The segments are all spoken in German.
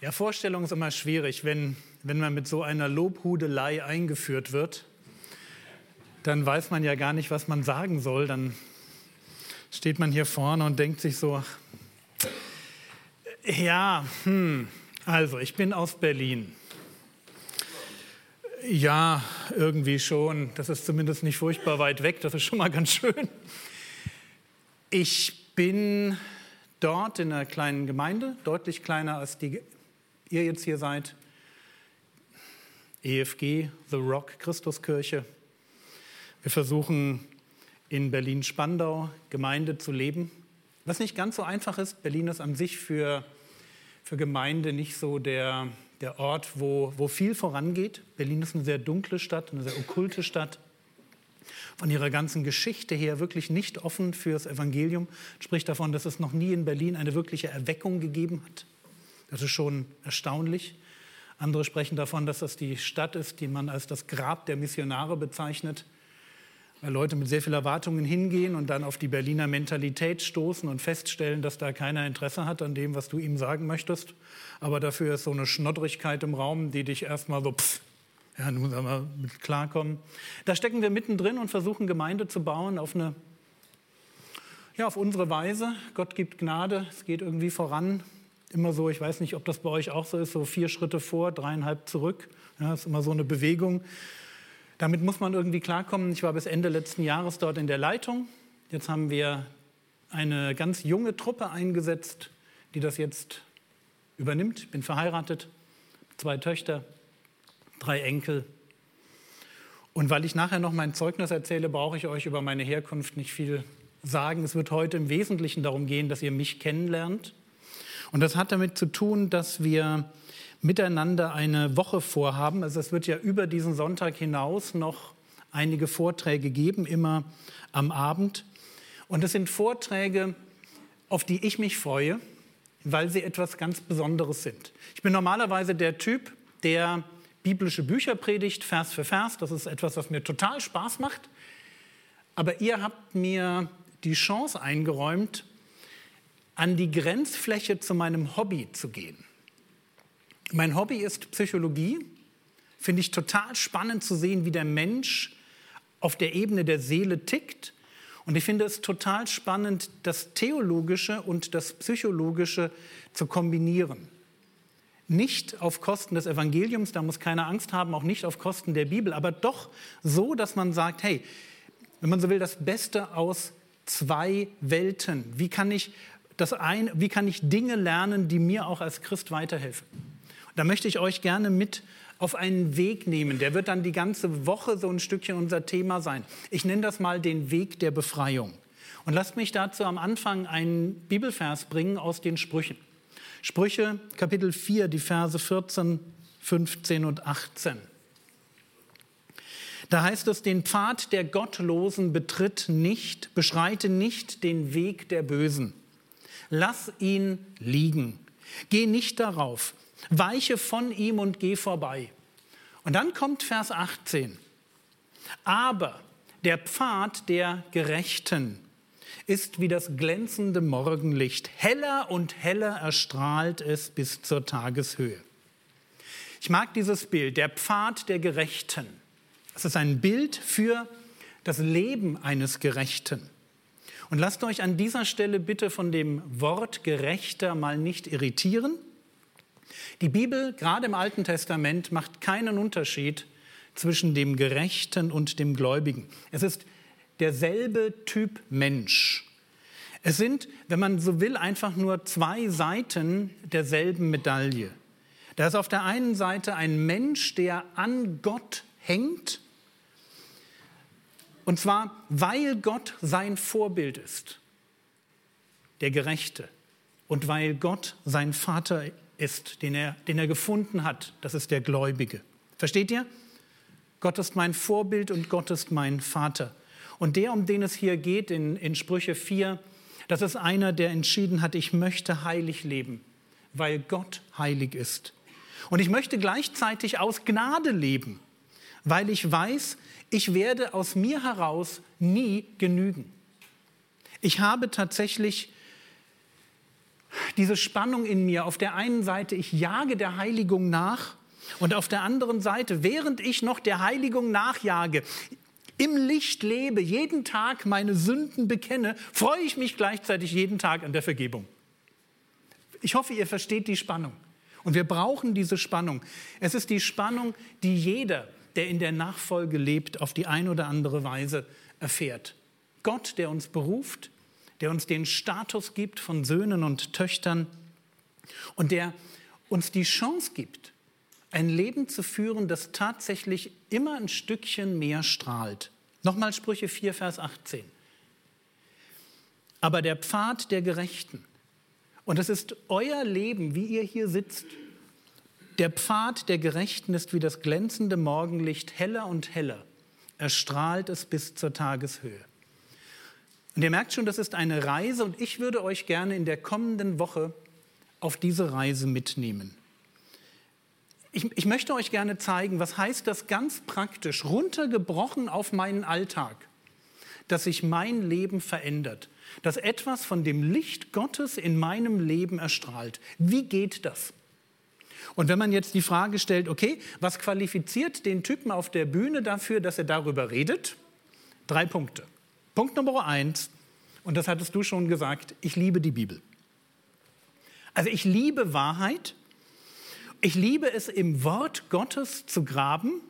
Ja, Vorstellung ist immer schwierig, wenn, wenn man mit so einer Lobhudelei eingeführt wird. Dann weiß man ja gar nicht, was man sagen soll. Dann steht man hier vorne und denkt sich so, ja, hm, also ich bin aus Berlin. Ja, irgendwie schon. Das ist zumindest nicht furchtbar weit weg. Das ist schon mal ganz schön. Ich bin dort in einer kleinen Gemeinde, deutlich kleiner als die ihr jetzt hier seid, EFG, The Rock Christuskirche. Wir versuchen in Berlin-Spandau Gemeinde zu leben, was nicht ganz so einfach ist. Berlin ist an sich für, für Gemeinde nicht so der, der Ort, wo, wo viel vorangeht. Berlin ist eine sehr dunkle Stadt, eine sehr okkulte Stadt. Von ihrer ganzen Geschichte her wirklich nicht offen fürs Evangelium. Spricht davon, dass es noch nie in Berlin eine wirkliche Erweckung gegeben hat. Das ist schon erstaunlich. Andere sprechen davon, dass das die Stadt ist, die man als das Grab der Missionare bezeichnet, weil Leute mit sehr viel Erwartungen hingehen und dann auf die Berliner Mentalität stoßen und feststellen, dass da keiner Interesse hat an dem, was du ihm sagen möchtest. Aber dafür ist so eine Schnoddrigkeit im Raum, die dich erstmal so, pff, ja, nun soll man mit klarkommen. Da stecken wir mittendrin und versuchen Gemeinde zu bauen auf eine, ja, auf unsere Weise. Gott gibt Gnade, es geht irgendwie voran immer so, ich weiß nicht, ob das bei euch auch so ist, so vier Schritte vor, dreieinhalb zurück. Ja, das ist immer so eine Bewegung. Damit muss man irgendwie klarkommen. Ich war bis Ende letzten Jahres dort in der Leitung. Jetzt haben wir eine ganz junge Truppe eingesetzt, die das jetzt übernimmt. Ich bin verheiratet, zwei Töchter, drei Enkel. Und weil ich nachher noch mein Zeugnis erzähle, brauche ich euch über meine Herkunft nicht viel sagen. Es wird heute im Wesentlichen darum gehen, dass ihr mich kennenlernt und das hat damit zu tun, dass wir miteinander eine Woche vorhaben. Also es wird ja über diesen Sonntag hinaus noch einige Vorträge geben, immer am Abend. Und es sind Vorträge, auf die ich mich freue, weil sie etwas ganz Besonderes sind. Ich bin normalerweise der Typ, der biblische Bücher predigt, Vers für Vers. Das ist etwas, was mir total Spaß macht. Aber ihr habt mir die Chance eingeräumt, an die Grenzfläche zu meinem Hobby zu gehen. Mein Hobby ist Psychologie. Finde ich total spannend zu sehen, wie der Mensch auf der Ebene der Seele tickt. Und ich finde es total spannend, das Theologische und das Psychologische zu kombinieren. Nicht auf Kosten des Evangeliums, da muss keiner Angst haben, auch nicht auf Kosten der Bibel, aber doch so, dass man sagt, hey, wenn man so will, das Beste aus zwei Welten. Wie kann ich das ein, wie kann ich Dinge lernen, die mir auch als Christ weiterhelfen. Da möchte ich euch gerne mit auf einen Weg nehmen. Der wird dann die ganze Woche so ein Stückchen unser Thema sein. Ich nenne das mal den Weg der Befreiung. Und lasst mich dazu am Anfang einen Bibelvers bringen aus den Sprüchen. Sprüche Kapitel 4, die Verse 14, 15 und 18. Da heißt es, den Pfad der Gottlosen betritt nicht, beschreite nicht den Weg der Bösen. Lass ihn liegen. Geh nicht darauf. Weiche von ihm und geh vorbei. Und dann kommt Vers 18. Aber der Pfad der Gerechten ist wie das glänzende Morgenlicht. Heller und heller erstrahlt es bis zur Tageshöhe. Ich mag dieses Bild, der Pfad der Gerechten. Es ist ein Bild für das Leben eines Gerechten. Und lasst euch an dieser Stelle bitte von dem Wort gerechter mal nicht irritieren. Die Bibel, gerade im Alten Testament, macht keinen Unterschied zwischen dem Gerechten und dem Gläubigen. Es ist derselbe Typ Mensch. Es sind, wenn man so will, einfach nur zwei Seiten derselben Medaille. Da ist auf der einen Seite ein Mensch, der an Gott hängt und zwar, weil Gott sein Vorbild ist, der Gerechte. Und weil Gott sein Vater ist, den er, den er gefunden hat, das ist der Gläubige. Versteht ihr? Gott ist mein Vorbild und Gott ist mein Vater. Und der, um den es hier geht in, in Sprüche 4, das ist einer, der entschieden hat, ich möchte heilig leben, weil Gott heilig ist. Und ich möchte gleichzeitig aus Gnade leben, weil ich weiß, ich werde aus mir heraus nie genügen. Ich habe tatsächlich diese Spannung in mir. Auf der einen Seite, ich jage der Heiligung nach und auf der anderen Seite, während ich noch der Heiligung nachjage, im Licht lebe, jeden Tag meine Sünden bekenne, freue ich mich gleichzeitig jeden Tag an der Vergebung. Ich hoffe, ihr versteht die Spannung. Und wir brauchen diese Spannung. Es ist die Spannung, die jeder, der in der Nachfolge lebt, auf die eine oder andere Weise erfährt. Gott, der uns beruft, der uns den Status gibt von Söhnen und Töchtern und der uns die Chance gibt, ein Leben zu führen, das tatsächlich immer ein Stückchen mehr strahlt. Nochmal Sprüche 4, Vers 18. Aber der Pfad der Gerechten, und das ist euer Leben, wie ihr hier sitzt, der Pfad der Gerechten ist wie das glänzende Morgenlicht heller und heller. Er strahlt es bis zur Tageshöhe. Und ihr merkt schon, das ist eine Reise und ich würde euch gerne in der kommenden Woche auf diese Reise mitnehmen. Ich, ich, möchte euch gerne zeigen, was heißt das ganz praktisch, runtergebrochen auf meinen Alltag, dass sich mein Leben verändert, dass etwas von dem Licht Gottes in meinem Leben erstrahlt. Wie geht das? Und wenn man jetzt die Frage stellt, okay, was qualifiziert den Typen auf der Bühne dafür, dass er darüber redet? Drei Punkte. Punkt Nummer eins, und das hattest du schon gesagt, ich liebe die Bibel. Also ich liebe Wahrheit. Ich liebe es, im Wort Gottes zu graben.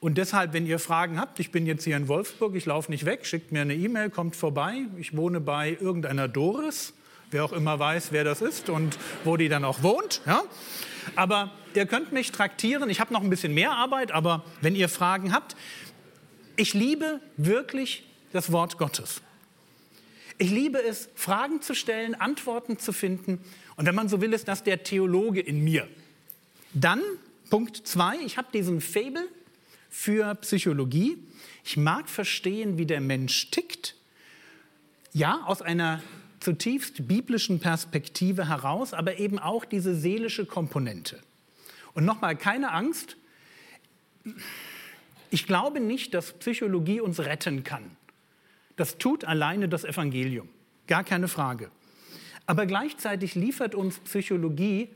Und deshalb, wenn ihr Fragen habt, ich bin jetzt hier in Wolfsburg, ich laufe nicht weg, schickt mir eine E-Mail, kommt vorbei. Ich wohne bei irgendeiner Doris, wer auch immer weiß, wer das ist und wo die dann auch wohnt. Ja? Aber ihr könnt mich traktieren. Ich habe noch ein bisschen mehr Arbeit, aber wenn ihr Fragen habt, ich liebe wirklich das Wort Gottes. Ich liebe es, Fragen zu stellen, Antworten zu finden. Und wenn man so will, ist das der Theologe in mir. Dann Punkt zwei, ich habe diesen Fabel für Psychologie. Ich mag verstehen, wie der Mensch tickt. Ja, aus einer zutiefst biblischen Perspektive heraus, aber eben auch diese seelische Komponente. Und nochmal, keine Angst. Ich glaube nicht, dass Psychologie uns retten kann. Das tut alleine das Evangelium, gar keine Frage. Aber gleichzeitig liefert uns Psychologie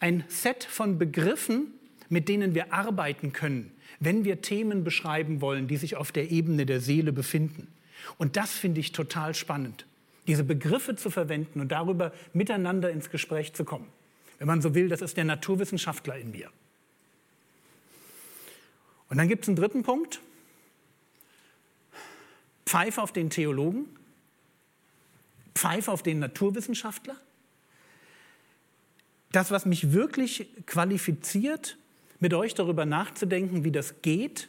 ein Set von Begriffen, mit denen wir arbeiten können, wenn wir Themen beschreiben wollen, die sich auf der Ebene der Seele befinden. Und das finde ich total spannend, diese Begriffe zu verwenden und darüber miteinander ins Gespräch zu kommen. Wenn man so will, das ist der Naturwissenschaftler in mir. Und dann gibt es einen dritten Punkt, Pfeife auf den Theologen, Pfeife auf den Naturwissenschaftler. Das, was mich wirklich qualifiziert, mit euch darüber nachzudenken, wie das geht,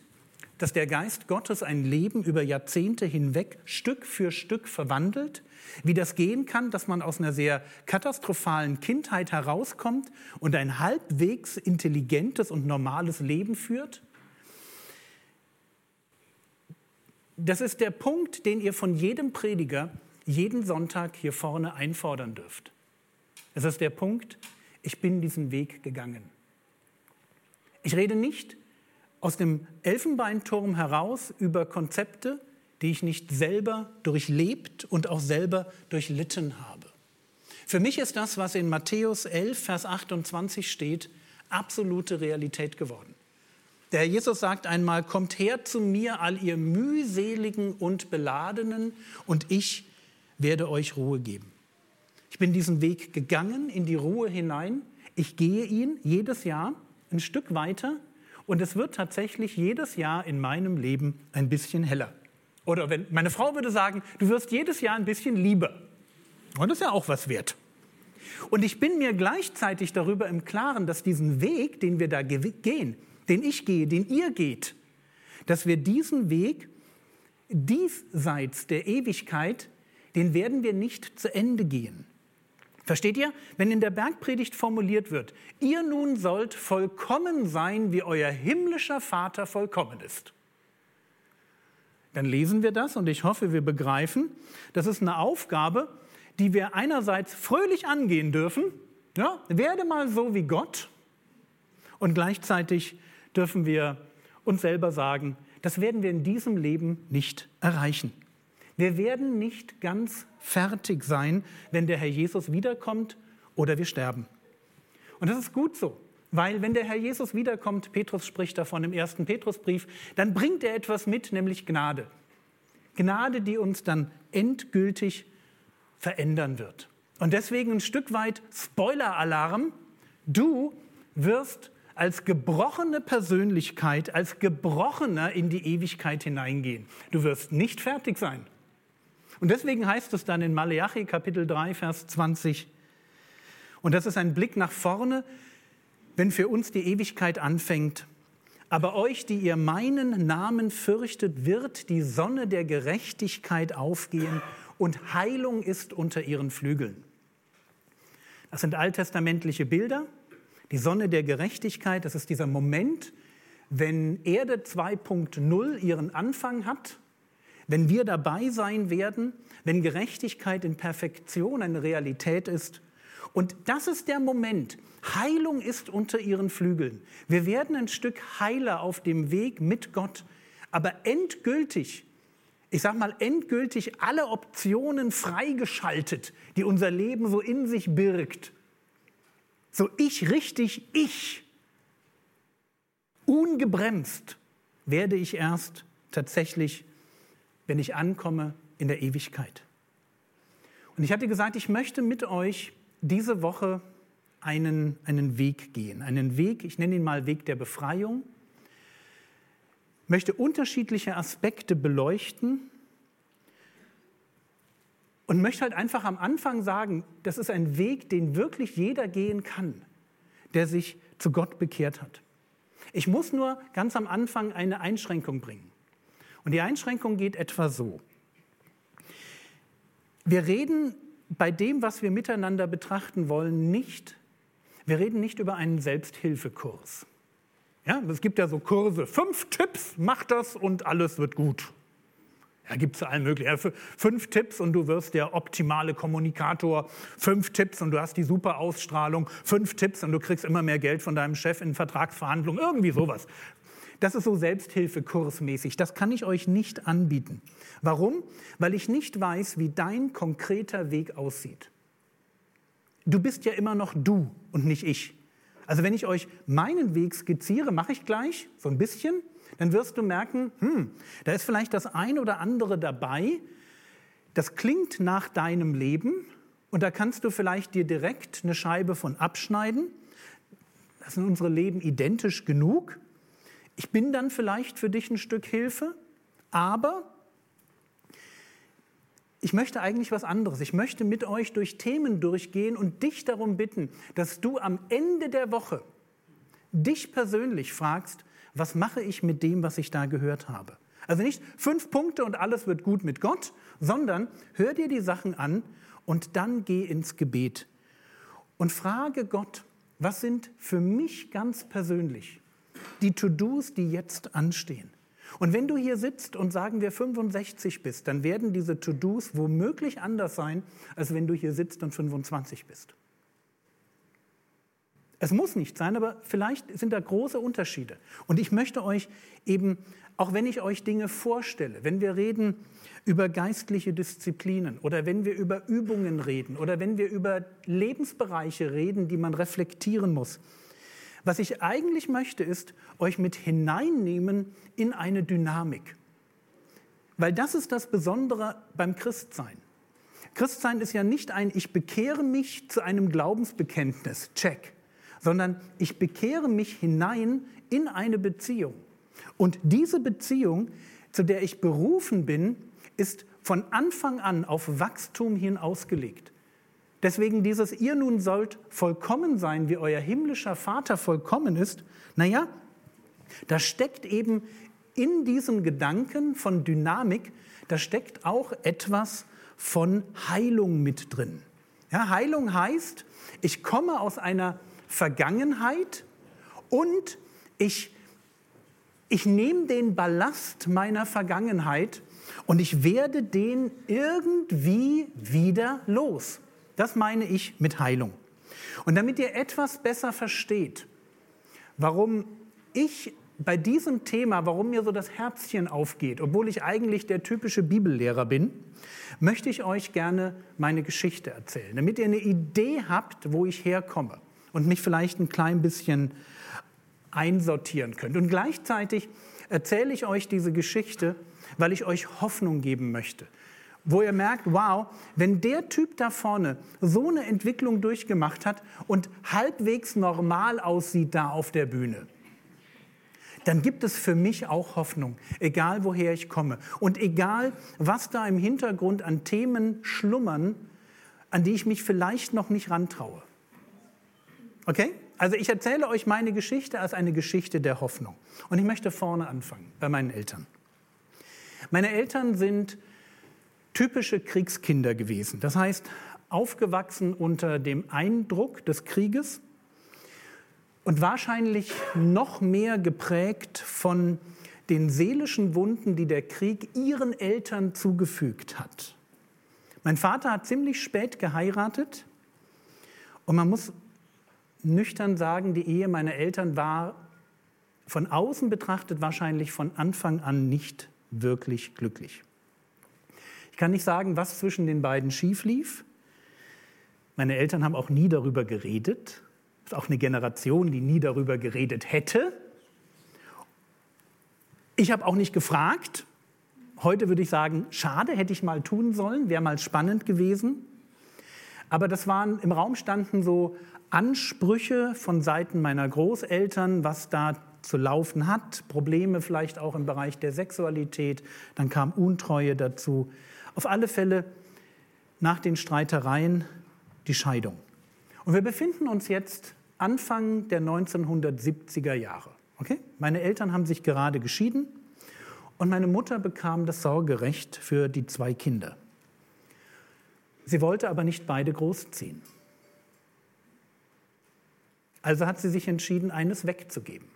dass der Geist Gottes ein Leben über Jahrzehnte hinweg Stück für Stück verwandelt, wie das gehen kann, dass man aus einer sehr katastrophalen Kindheit herauskommt und ein halbwegs intelligentes und normales Leben führt, Das ist der Punkt, den ihr von jedem Prediger jeden Sonntag hier vorne einfordern dürft. Es ist der Punkt, ich bin diesen Weg gegangen. Ich rede nicht aus dem Elfenbeinturm heraus über Konzepte, die ich nicht selber durchlebt und auch selber durchlitten habe. Für mich ist das, was in Matthäus 11, Vers 28 steht, absolute Realität geworden. Der Herr Jesus sagt einmal, kommt her zu mir, all ihr mühseligen und beladenen, und ich werde euch Ruhe geben. Ich bin diesen Weg gegangen in die Ruhe hinein. Ich gehe ihn jedes Jahr ein Stück weiter und es wird tatsächlich jedes Jahr in meinem Leben ein bisschen heller. Oder wenn meine Frau würde sagen, du wirst jedes Jahr ein bisschen lieber. Und das ist ja auch was wert. Und ich bin mir gleichzeitig darüber im Klaren, dass diesen Weg, den wir da gehen, den ich gehe, den ihr geht, dass wir diesen Weg diesseits der Ewigkeit, den werden wir nicht zu Ende gehen. Versteht ihr? Wenn in der Bergpredigt formuliert wird, ihr nun sollt vollkommen sein, wie euer himmlischer Vater vollkommen ist. Dann lesen wir das und ich hoffe, wir begreifen, das ist eine Aufgabe, die wir einerseits fröhlich angehen dürfen, ja, werde mal so wie Gott, und gleichzeitig dürfen wir uns selber sagen, das werden wir in diesem Leben nicht erreichen. Wir werden nicht ganz fertig sein, wenn der Herr Jesus wiederkommt oder wir sterben. Und das ist gut so, weil wenn der Herr Jesus wiederkommt, Petrus spricht davon im ersten Petrusbrief, dann bringt er etwas mit, nämlich Gnade. Gnade, die uns dann endgültig verändern wird. Und deswegen ein Stück weit Spoiler-Alarm. Du wirst als gebrochene Persönlichkeit, als Gebrochener in die Ewigkeit hineingehen. Du wirst nicht fertig sein. Und deswegen heißt es dann in Maleachi Kapitel 3, Vers 20, und das ist ein Blick nach vorne, wenn für uns die Ewigkeit anfängt. Aber euch, die ihr meinen Namen fürchtet, wird die Sonne der Gerechtigkeit aufgehen und Heilung ist unter ihren Flügeln. Das sind alttestamentliche Bilder. Die Sonne der Gerechtigkeit, das ist dieser Moment, wenn Erde 2.0 ihren Anfang hat, wenn wir dabei sein werden, wenn Gerechtigkeit in Perfektion eine Realität ist. Und das ist der Moment. Heilung ist unter ihren Flügeln. Wir werden ein Stück heiler auf dem Weg mit Gott. Aber endgültig, ich sage mal endgültig alle Optionen freigeschaltet, die unser Leben so in sich birgt. So ich richtig, ich. Ungebremst werde ich erst tatsächlich, wenn ich ankomme in der Ewigkeit. Und ich hatte gesagt, ich möchte mit euch diese Woche einen, einen Weg gehen. Einen Weg, ich nenne ihn mal Weg der Befreiung. Möchte unterschiedliche Aspekte beleuchten und möchte halt einfach am Anfang sagen, das ist ein Weg, den wirklich jeder gehen kann, der sich zu Gott bekehrt hat. Ich muss nur ganz am Anfang eine Einschränkung bringen. Und die Einschränkung geht etwa so. Wir reden bei dem, was wir miteinander betrachten wollen, nicht, wir reden nicht über einen Selbsthilfekurs. Ja, es gibt ja so Kurse, fünf Tipps, mach das und alles wird gut. Da gibt es allen möglichen. Ja, fünf Tipps und du wirst der optimale Kommunikator. Fünf Tipps und du hast die super Ausstrahlung. Fünf Tipps und du kriegst immer mehr Geld von deinem Chef in Vertragsverhandlungen. Irgendwie sowas. Das ist so Selbsthilfekursmäßig. Das kann ich euch nicht anbieten. Warum? Weil ich nicht weiß, wie dein konkreter Weg aussieht. Du bist ja immer noch du und nicht ich. Also wenn ich euch meinen Weg skizziere, mache ich gleich so ein bisschen dann wirst du merken, hm, da ist vielleicht das ein oder andere dabei, das klingt nach deinem Leben und da kannst du vielleicht dir direkt eine Scheibe von abschneiden. Das sind unsere Leben identisch genug. Ich bin dann vielleicht für dich ein Stück Hilfe, aber ich möchte eigentlich was anderes. Ich möchte mit euch durch Themen durchgehen und dich darum bitten, dass du am Ende der Woche dich persönlich fragst, was mache ich mit dem, was ich da gehört habe? Also nicht fünf Punkte und alles wird gut mit Gott, sondern hör dir die Sachen an und dann geh ins Gebet und frage Gott, was sind für mich ganz persönlich die To-Dos, die jetzt anstehen? Und wenn du hier sitzt und sagen wir 65 bist, dann werden diese To-Dos womöglich anders sein, als wenn du hier sitzt und 25 bist. Es muss nicht sein, aber vielleicht sind da große Unterschiede. Und ich möchte euch eben, auch wenn ich euch Dinge vorstelle, wenn wir reden über geistliche Disziplinen oder wenn wir über Übungen reden oder wenn wir über Lebensbereiche reden, die man reflektieren muss, was ich eigentlich möchte, ist euch mit hineinnehmen in eine Dynamik. Weil das ist das Besondere beim Christsein. Christsein ist ja nicht ein Ich bekehre mich zu einem Glaubensbekenntnis, check sondern ich bekehre mich hinein in eine Beziehung. Und diese Beziehung, zu der ich berufen bin, ist von Anfang an auf Wachstum hin ausgelegt. Deswegen dieses ihr nun sollt vollkommen sein, wie euer himmlischer Vater vollkommen ist, naja, da steckt eben in diesem Gedanken von Dynamik, da steckt auch etwas von Heilung mit drin. Ja, Heilung heißt, ich komme aus einer Vergangenheit und ich, ich nehme den Ballast meiner Vergangenheit und ich werde den irgendwie wieder los. Das meine ich mit Heilung. Und damit ihr etwas besser versteht, warum ich bei diesem Thema, warum mir so das Herzchen aufgeht, obwohl ich eigentlich der typische Bibellehrer bin, möchte ich euch gerne meine Geschichte erzählen, damit ihr eine Idee habt, wo ich herkomme und mich vielleicht ein klein bisschen einsortieren könnt. Und gleichzeitig erzähle ich euch diese Geschichte, weil ich euch Hoffnung geben möchte. Wo ihr merkt, wow, wenn der Typ da vorne so eine Entwicklung durchgemacht hat und halbwegs normal aussieht da auf der Bühne, dann gibt es für mich auch Hoffnung, egal woher ich komme. Und egal, was da im Hintergrund an Themen schlummern, an die ich mich vielleicht noch nicht rantraue. Okay? Also ich erzähle euch meine Geschichte als eine Geschichte der Hoffnung. Und ich möchte vorne anfangen, bei meinen Eltern. Meine Eltern sind typische Kriegskinder gewesen. Das heißt, aufgewachsen unter dem Eindruck des Krieges und wahrscheinlich noch mehr geprägt von den seelischen Wunden, die der Krieg ihren Eltern zugefügt hat. Mein Vater hat ziemlich spät geheiratet und man muss nüchtern sagen, die Ehe meiner Eltern war von außen betrachtet wahrscheinlich von Anfang an nicht wirklich glücklich. Ich kann nicht sagen, was zwischen den beiden schief lief. Meine Eltern haben auch nie darüber geredet. Es ist auch eine Generation, die nie darüber geredet hätte. Ich habe auch nicht gefragt. Heute würde ich sagen, schade, hätte ich mal tun sollen, wäre mal spannend gewesen. Aber das waren, im Raum standen so Ansprüche von Seiten meiner Großeltern, was da zu laufen hat, Probleme vielleicht auch im Bereich der Sexualität, dann kam Untreue dazu. Auf alle Fälle nach den Streitereien die Scheidung. Und wir befinden uns jetzt Anfang der 1970er Jahre. Okay? Meine Eltern haben sich gerade geschieden und meine Mutter bekam das Sorgerecht für die zwei Kinder. Sie wollte aber nicht beide großziehen. Also hat sie sich entschieden, eines wegzugeben.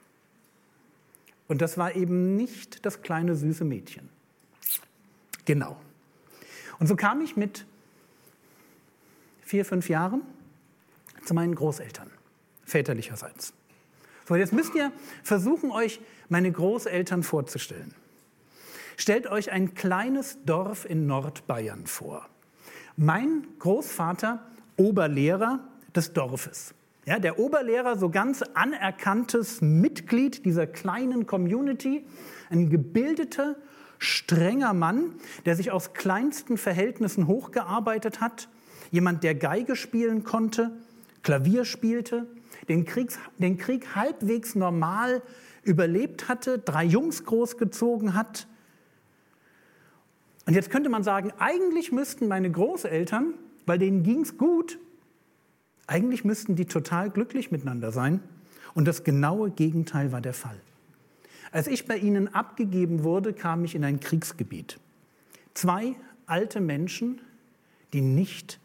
Und das war eben nicht das kleine süße Mädchen. Genau. Und so kam ich mit vier, fünf Jahren zu meinen Großeltern, väterlicherseits. So, jetzt müsst ihr versuchen, euch meine Großeltern vorzustellen. Stellt euch ein kleines Dorf in Nordbayern vor. Mein Großvater, Oberlehrer des Dorfes. Ja, der Oberlehrer, so ganz anerkanntes Mitglied dieser kleinen Community, ein gebildeter, strenger Mann, der sich aus kleinsten Verhältnissen hochgearbeitet hat, jemand, der Geige spielen konnte, Klavier spielte, den, Kriegs, den Krieg halbwegs normal überlebt hatte, drei Jungs großgezogen hat. Und jetzt könnte man sagen, eigentlich müssten meine Großeltern, weil denen ging es gut, eigentlich müssten die total glücklich miteinander sein und das genaue Gegenteil war der Fall. Als ich bei ihnen abgegeben wurde, kam ich in ein Kriegsgebiet. Zwei alte Menschen, die nicht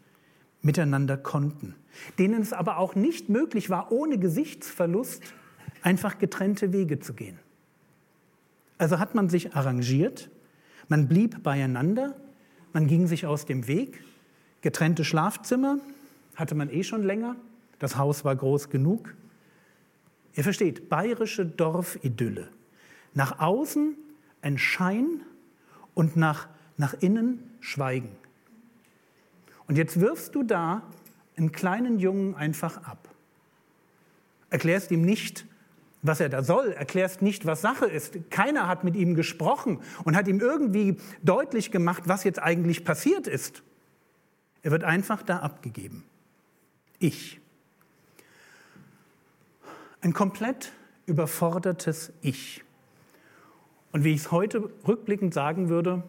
miteinander konnten, denen es aber auch nicht möglich war, ohne Gesichtsverlust einfach getrennte Wege zu gehen. Also hat man sich arrangiert, man blieb beieinander, man ging sich aus dem Weg, getrennte Schlafzimmer, hatte man eh schon länger. Das Haus war groß genug. Ihr versteht, bayerische Dorfidylle. Nach außen ein Schein und nach, nach innen Schweigen. Und jetzt wirfst du da einen kleinen Jungen einfach ab. Erklärst ihm nicht, was er da soll, erklärst nicht, was Sache ist. Keiner hat mit ihm gesprochen und hat ihm irgendwie deutlich gemacht, was jetzt eigentlich passiert ist. Er wird einfach da abgegeben. Ich. Ein komplett überfordertes Ich. Und wie ich es heute rückblickend sagen würde,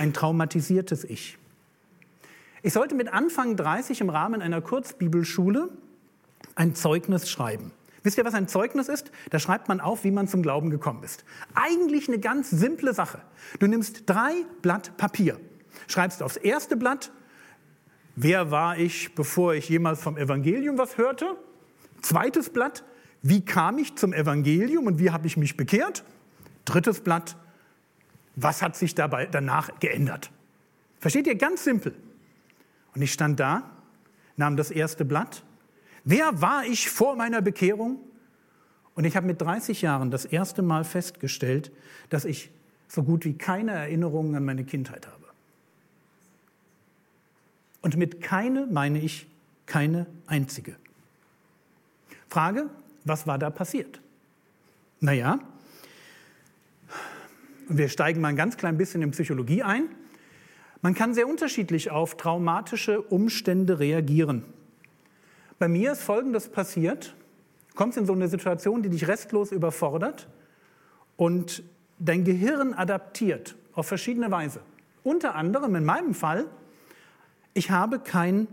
ein traumatisiertes Ich. Ich sollte mit Anfang 30 im Rahmen einer Kurzbibelschule ein Zeugnis schreiben. Wisst ihr, was ein Zeugnis ist? Da schreibt man auf, wie man zum Glauben gekommen ist. Eigentlich eine ganz simple Sache. Du nimmst drei Blatt Papier, schreibst aufs erste Blatt Wer war ich, bevor ich jemals vom Evangelium was hörte? Zweites Blatt, wie kam ich zum Evangelium und wie habe ich mich bekehrt? Drittes Blatt, was hat sich dabei danach geändert? Versteht ihr? Ganz simpel. Und ich stand da, nahm das erste Blatt. Wer war ich vor meiner Bekehrung? Und ich habe mit 30 Jahren das erste Mal festgestellt, dass ich so gut wie keine Erinnerungen an meine Kindheit habe. Und mit keine meine ich keine einzige. Frage, was war da passiert? Naja, wir steigen mal ein ganz klein bisschen in Psychologie ein. Man kann sehr unterschiedlich auf traumatische Umstände reagieren. Bei mir ist Folgendes passiert. Du kommst in so eine Situation, die dich restlos überfordert und dein Gehirn adaptiert auf verschiedene Weise. Unter anderem in meinem Fall, ich habe kein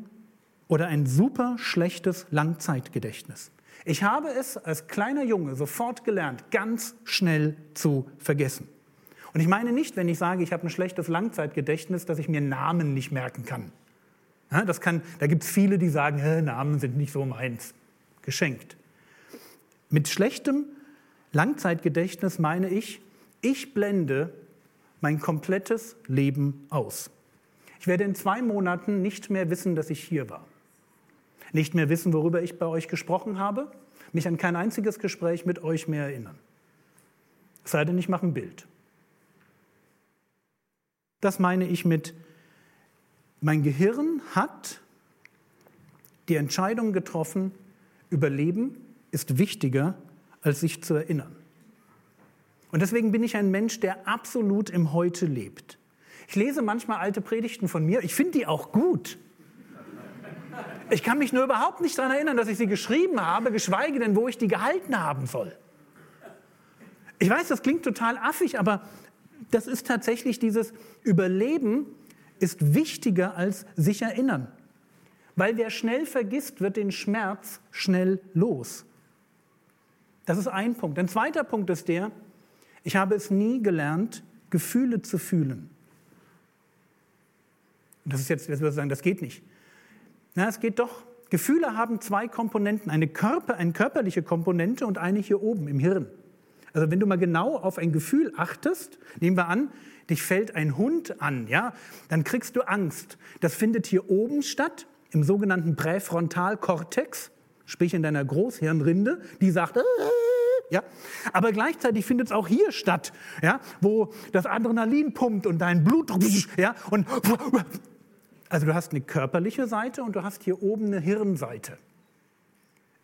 oder ein super schlechtes Langzeitgedächtnis. Ich habe es als kleiner Junge sofort gelernt, ganz schnell zu vergessen. Und ich meine nicht, wenn ich sage, ich habe ein schlechtes Langzeitgedächtnis, dass ich mir Namen nicht merken kann. Das kann da gibt es viele, die sagen, Namen sind nicht so meins. Geschenkt. Mit schlechtem Langzeitgedächtnis meine ich, ich blende mein komplettes Leben aus. Ich werde in zwei Monaten nicht mehr wissen, dass ich hier war. Nicht mehr wissen, worüber ich bei euch gesprochen habe, mich an kein einziges Gespräch mit euch mehr erinnern. Es sei denn, ich mache ein Bild. Das meine ich mit, mein Gehirn hat die Entscheidung getroffen, Überleben ist wichtiger, als sich zu erinnern. Und deswegen bin ich ein Mensch, der absolut im Heute lebt. Ich lese manchmal alte Predigten von mir, ich finde die auch gut. Ich kann mich nur überhaupt nicht daran erinnern, dass ich sie geschrieben habe, geschweige denn, wo ich die gehalten haben soll. Ich weiß, das klingt total affig, aber das ist tatsächlich dieses Überleben ist wichtiger als sich erinnern. Weil wer schnell vergisst, wird den Schmerz schnell los. Das ist ein Punkt. Ein zweiter Punkt ist der, ich habe es nie gelernt, Gefühle zu fühlen. das ist jetzt, jetzt würde ich sagen, das geht nicht. Na, es geht doch. Gefühle haben zwei Komponenten, eine, Körper, eine körperliche Komponente und eine hier oben im Hirn. Also wenn du mal genau auf ein Gefühl achtest, nehmen wir an, dich fällt ein Hund an, ja, dann kriegst du Angst. Das findet hier oben statt, im sogenannten Präfrontalkortex, sprich in deiner Großhirnrinde, die sagt, äh, ja, aber gleichzeitig findet es auch hier statt, ja, wo das Adrenalin pumpt und dein Blutdruck, ja, und also du hast eine körperliche Seite und du hast hier oben eine Hirnseite.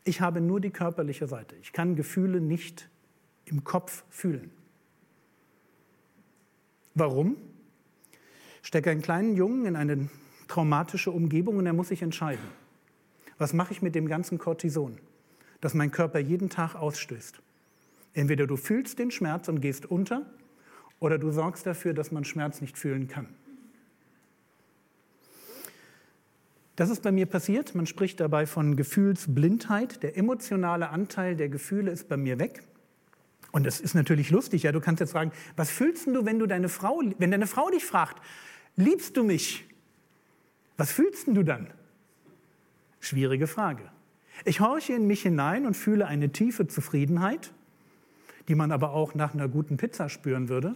Ich habe nur die körperliche Seite. Ich kann Gefühle nicht im Kopf fühlen. Warum? Stecke einen kleinen Jungen in eine traumatische Umgebung und er muss sich entscheiden. Was mache ich mit dem ganzen Cortison, das mein Körper jeden Tag ausstößt? Entweder du fühlst den Schmerz und gehst unter oder du sorgst dafür, dass man Schmerz nicht fühlen kann. Das ist bei mir passiert. Man spricht dabei von Gefühlsblindheit. Der emotionale Anteil der Gefühle ist bei mir weg. Und das ist natürlich lustig, ja. Du kannst jetzt fragen, was fühlst du, wenn du deine Frau, wenn deine Frau dich fragt, liebst du mich? Was fühlst du dann? Schwierige Frage. Ich horche in mich hinein und fühle eine tiefe Zufriedenheit, die man aber auch nach einer guten Pizza spüren würde.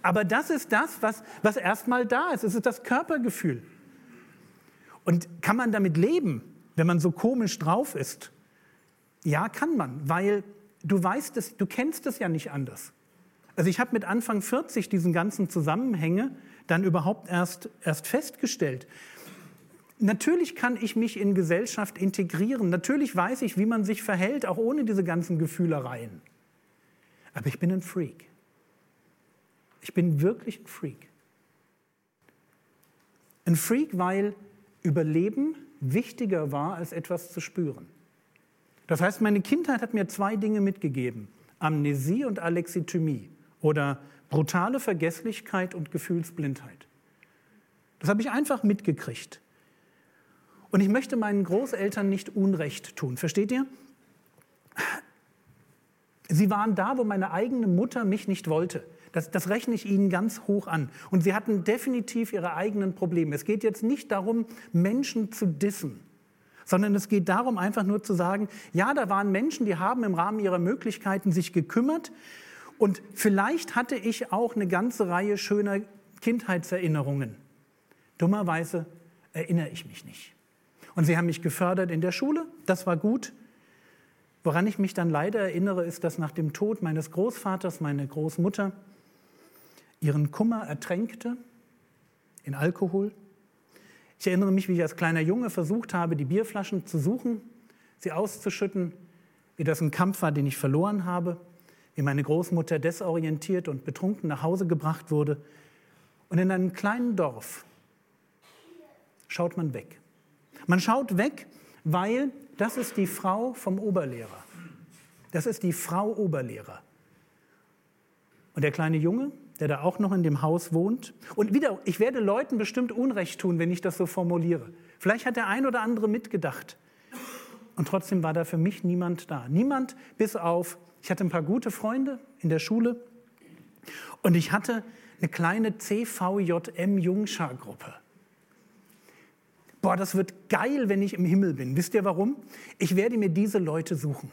Aber das ist das, was, was erstmal da ist. Es ist das Körpergefühl. Und kann man damit leben, wenn man so komisch drauf ist? Ja, kann man, weil du weißt es, du kennst es ja nicht anders. Also ich habe mit Anfang 40 diesen ganzen Zusammenhänge dann überhaupt erst, erst festgestellt. Natürlich kann ich mich in Gesellschaft integrieren. Natürlich weiß ich, wie man sich verhält, auch ohne diese ganzen Gefühlereien. Aber ich bin ein Freak. Ich bin wirklich ein Freak. Ein Freak, weil Überleben wichtiger war, als etwas zu spüren. Das heißt, meine Kindheit hat mir zwei Dinge mitgegeben. Amnesie und Alexithymie oder brutale Vergesslichkeit und Gefühlsblindheit. Das habe ich einfach mitgekriegt. Und ich möchte meinen Großeltern nicht Unrecht tun. Versteht ihr? Sie waren da, wo meine eigene Mutter mich nicht wollte. Das, das, rechne ich Ihnen ganz hoch an. Und sie hatten definitiv ihre eigenen Probleme. Es geht jetzt nicht darum, Menschen zu dissen sondern es geht darum, einfach nur zu sagen, ja, da waren Menschen, die haben im Rahmen ihrer Möglichkeiten sich gekümmert und vielleicht hatte ich auch eine ganze Reihe schöner Kindheitserinnerungen. Dummerweise erinnere ich mich nicht. Und sie haben mich gefördert in der Schule, das war gut. Woran ich mich dann leider erinnere, ist, dass nach dem Tod meines Großvaters meine Großmutter ihren Kummer ertränkte in Alkohol. Ich erinnere mich, wie ich als kleiner Junge versucht habe, die Bierflaschen zu suchen, sie auszuschütten, wie das ein Kampf war, den ich verloren habe, wie meine Großmutter desorientiert und betrunken nach Hause gebracht wurde. Und in einem kleinen Dorf schaut man weg. Man schaut weg, weil das ist die Frau vom Oberlehrer. Das ist die Frau Oberlehrer. Und der kleine Junge, der da auch noch in dem Haus wohnt. Und wieder, ich werde Leuten bestimmt Unrecht tun, wenn ich das so formuliere. Vielleicht hat der ein oder andere mitgedacht. Und trotzdem war da für mich niemand da. Niemand bis auf, ich hatte ein paar gute Freunde in der Schule und ich hatte eine kleine CVJM-Jungschar-Gruppe. Boah, das wird geil, wenn ich im Himmel bin. Wisst ihr warum? Ich werde mir diese Leute suchen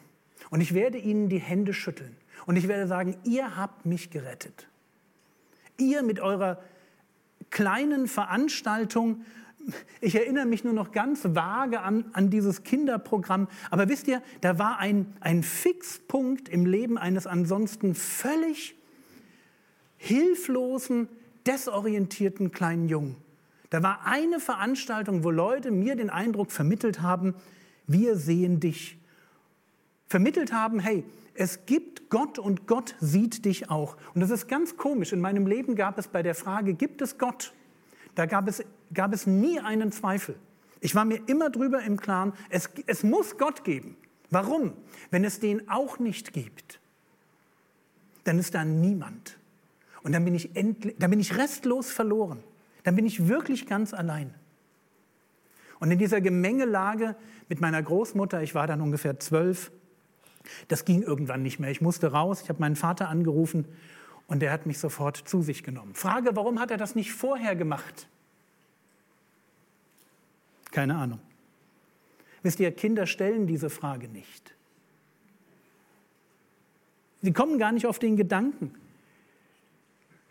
und ich werde ihnen die Hände schütteln und ich werde sagen, ihr habt mich gerettet. Ihr mit eurer kleinen Veranstaltung ich erinnere mich nur noch ganz vage an, an dieses Kinderprogramm. Aber wisst ihr, da war ein, ein Fixpunkt im Leben eines ansonsten völlig hilflosen, desorientierten kleinen Jungen. Da war eine Veranstaltung, wo Leute mir den Eindruck vermittelt haben, wir sehen dich. Vermittelt haben, hey, es gibt Gott und Gott sieht dich auch. Und das ist ganz komisch. In meinem Leben gab es bei der Frage, gibt es Gott? Da gab es, gab es nie einen Zweifel. Ich war mir immer drüber im Klaren, es, es muss Gott geben. Warum? Wenn es den auch nicht gibt, dann ist da niemand. Und dann bin ich, endlich, dann bin ich restlos verloren. Dann bin ich wirklich ganz allein. Und in dieser Gemengelage mit meiner Großmutter, ich war dann ungefähr zwölf, das ging irgendwann nicht mehr. Ich musste raus, ich habe meinen Vater angerufen und der hat mich sofort zu sich genommen. Frage, warum hat er das nicht vorher gemacht? Keine Ahnung. Wisst ihr, Kinder stellen diese Frage nicht. Sie kommen gar nicht auf den Gedanken.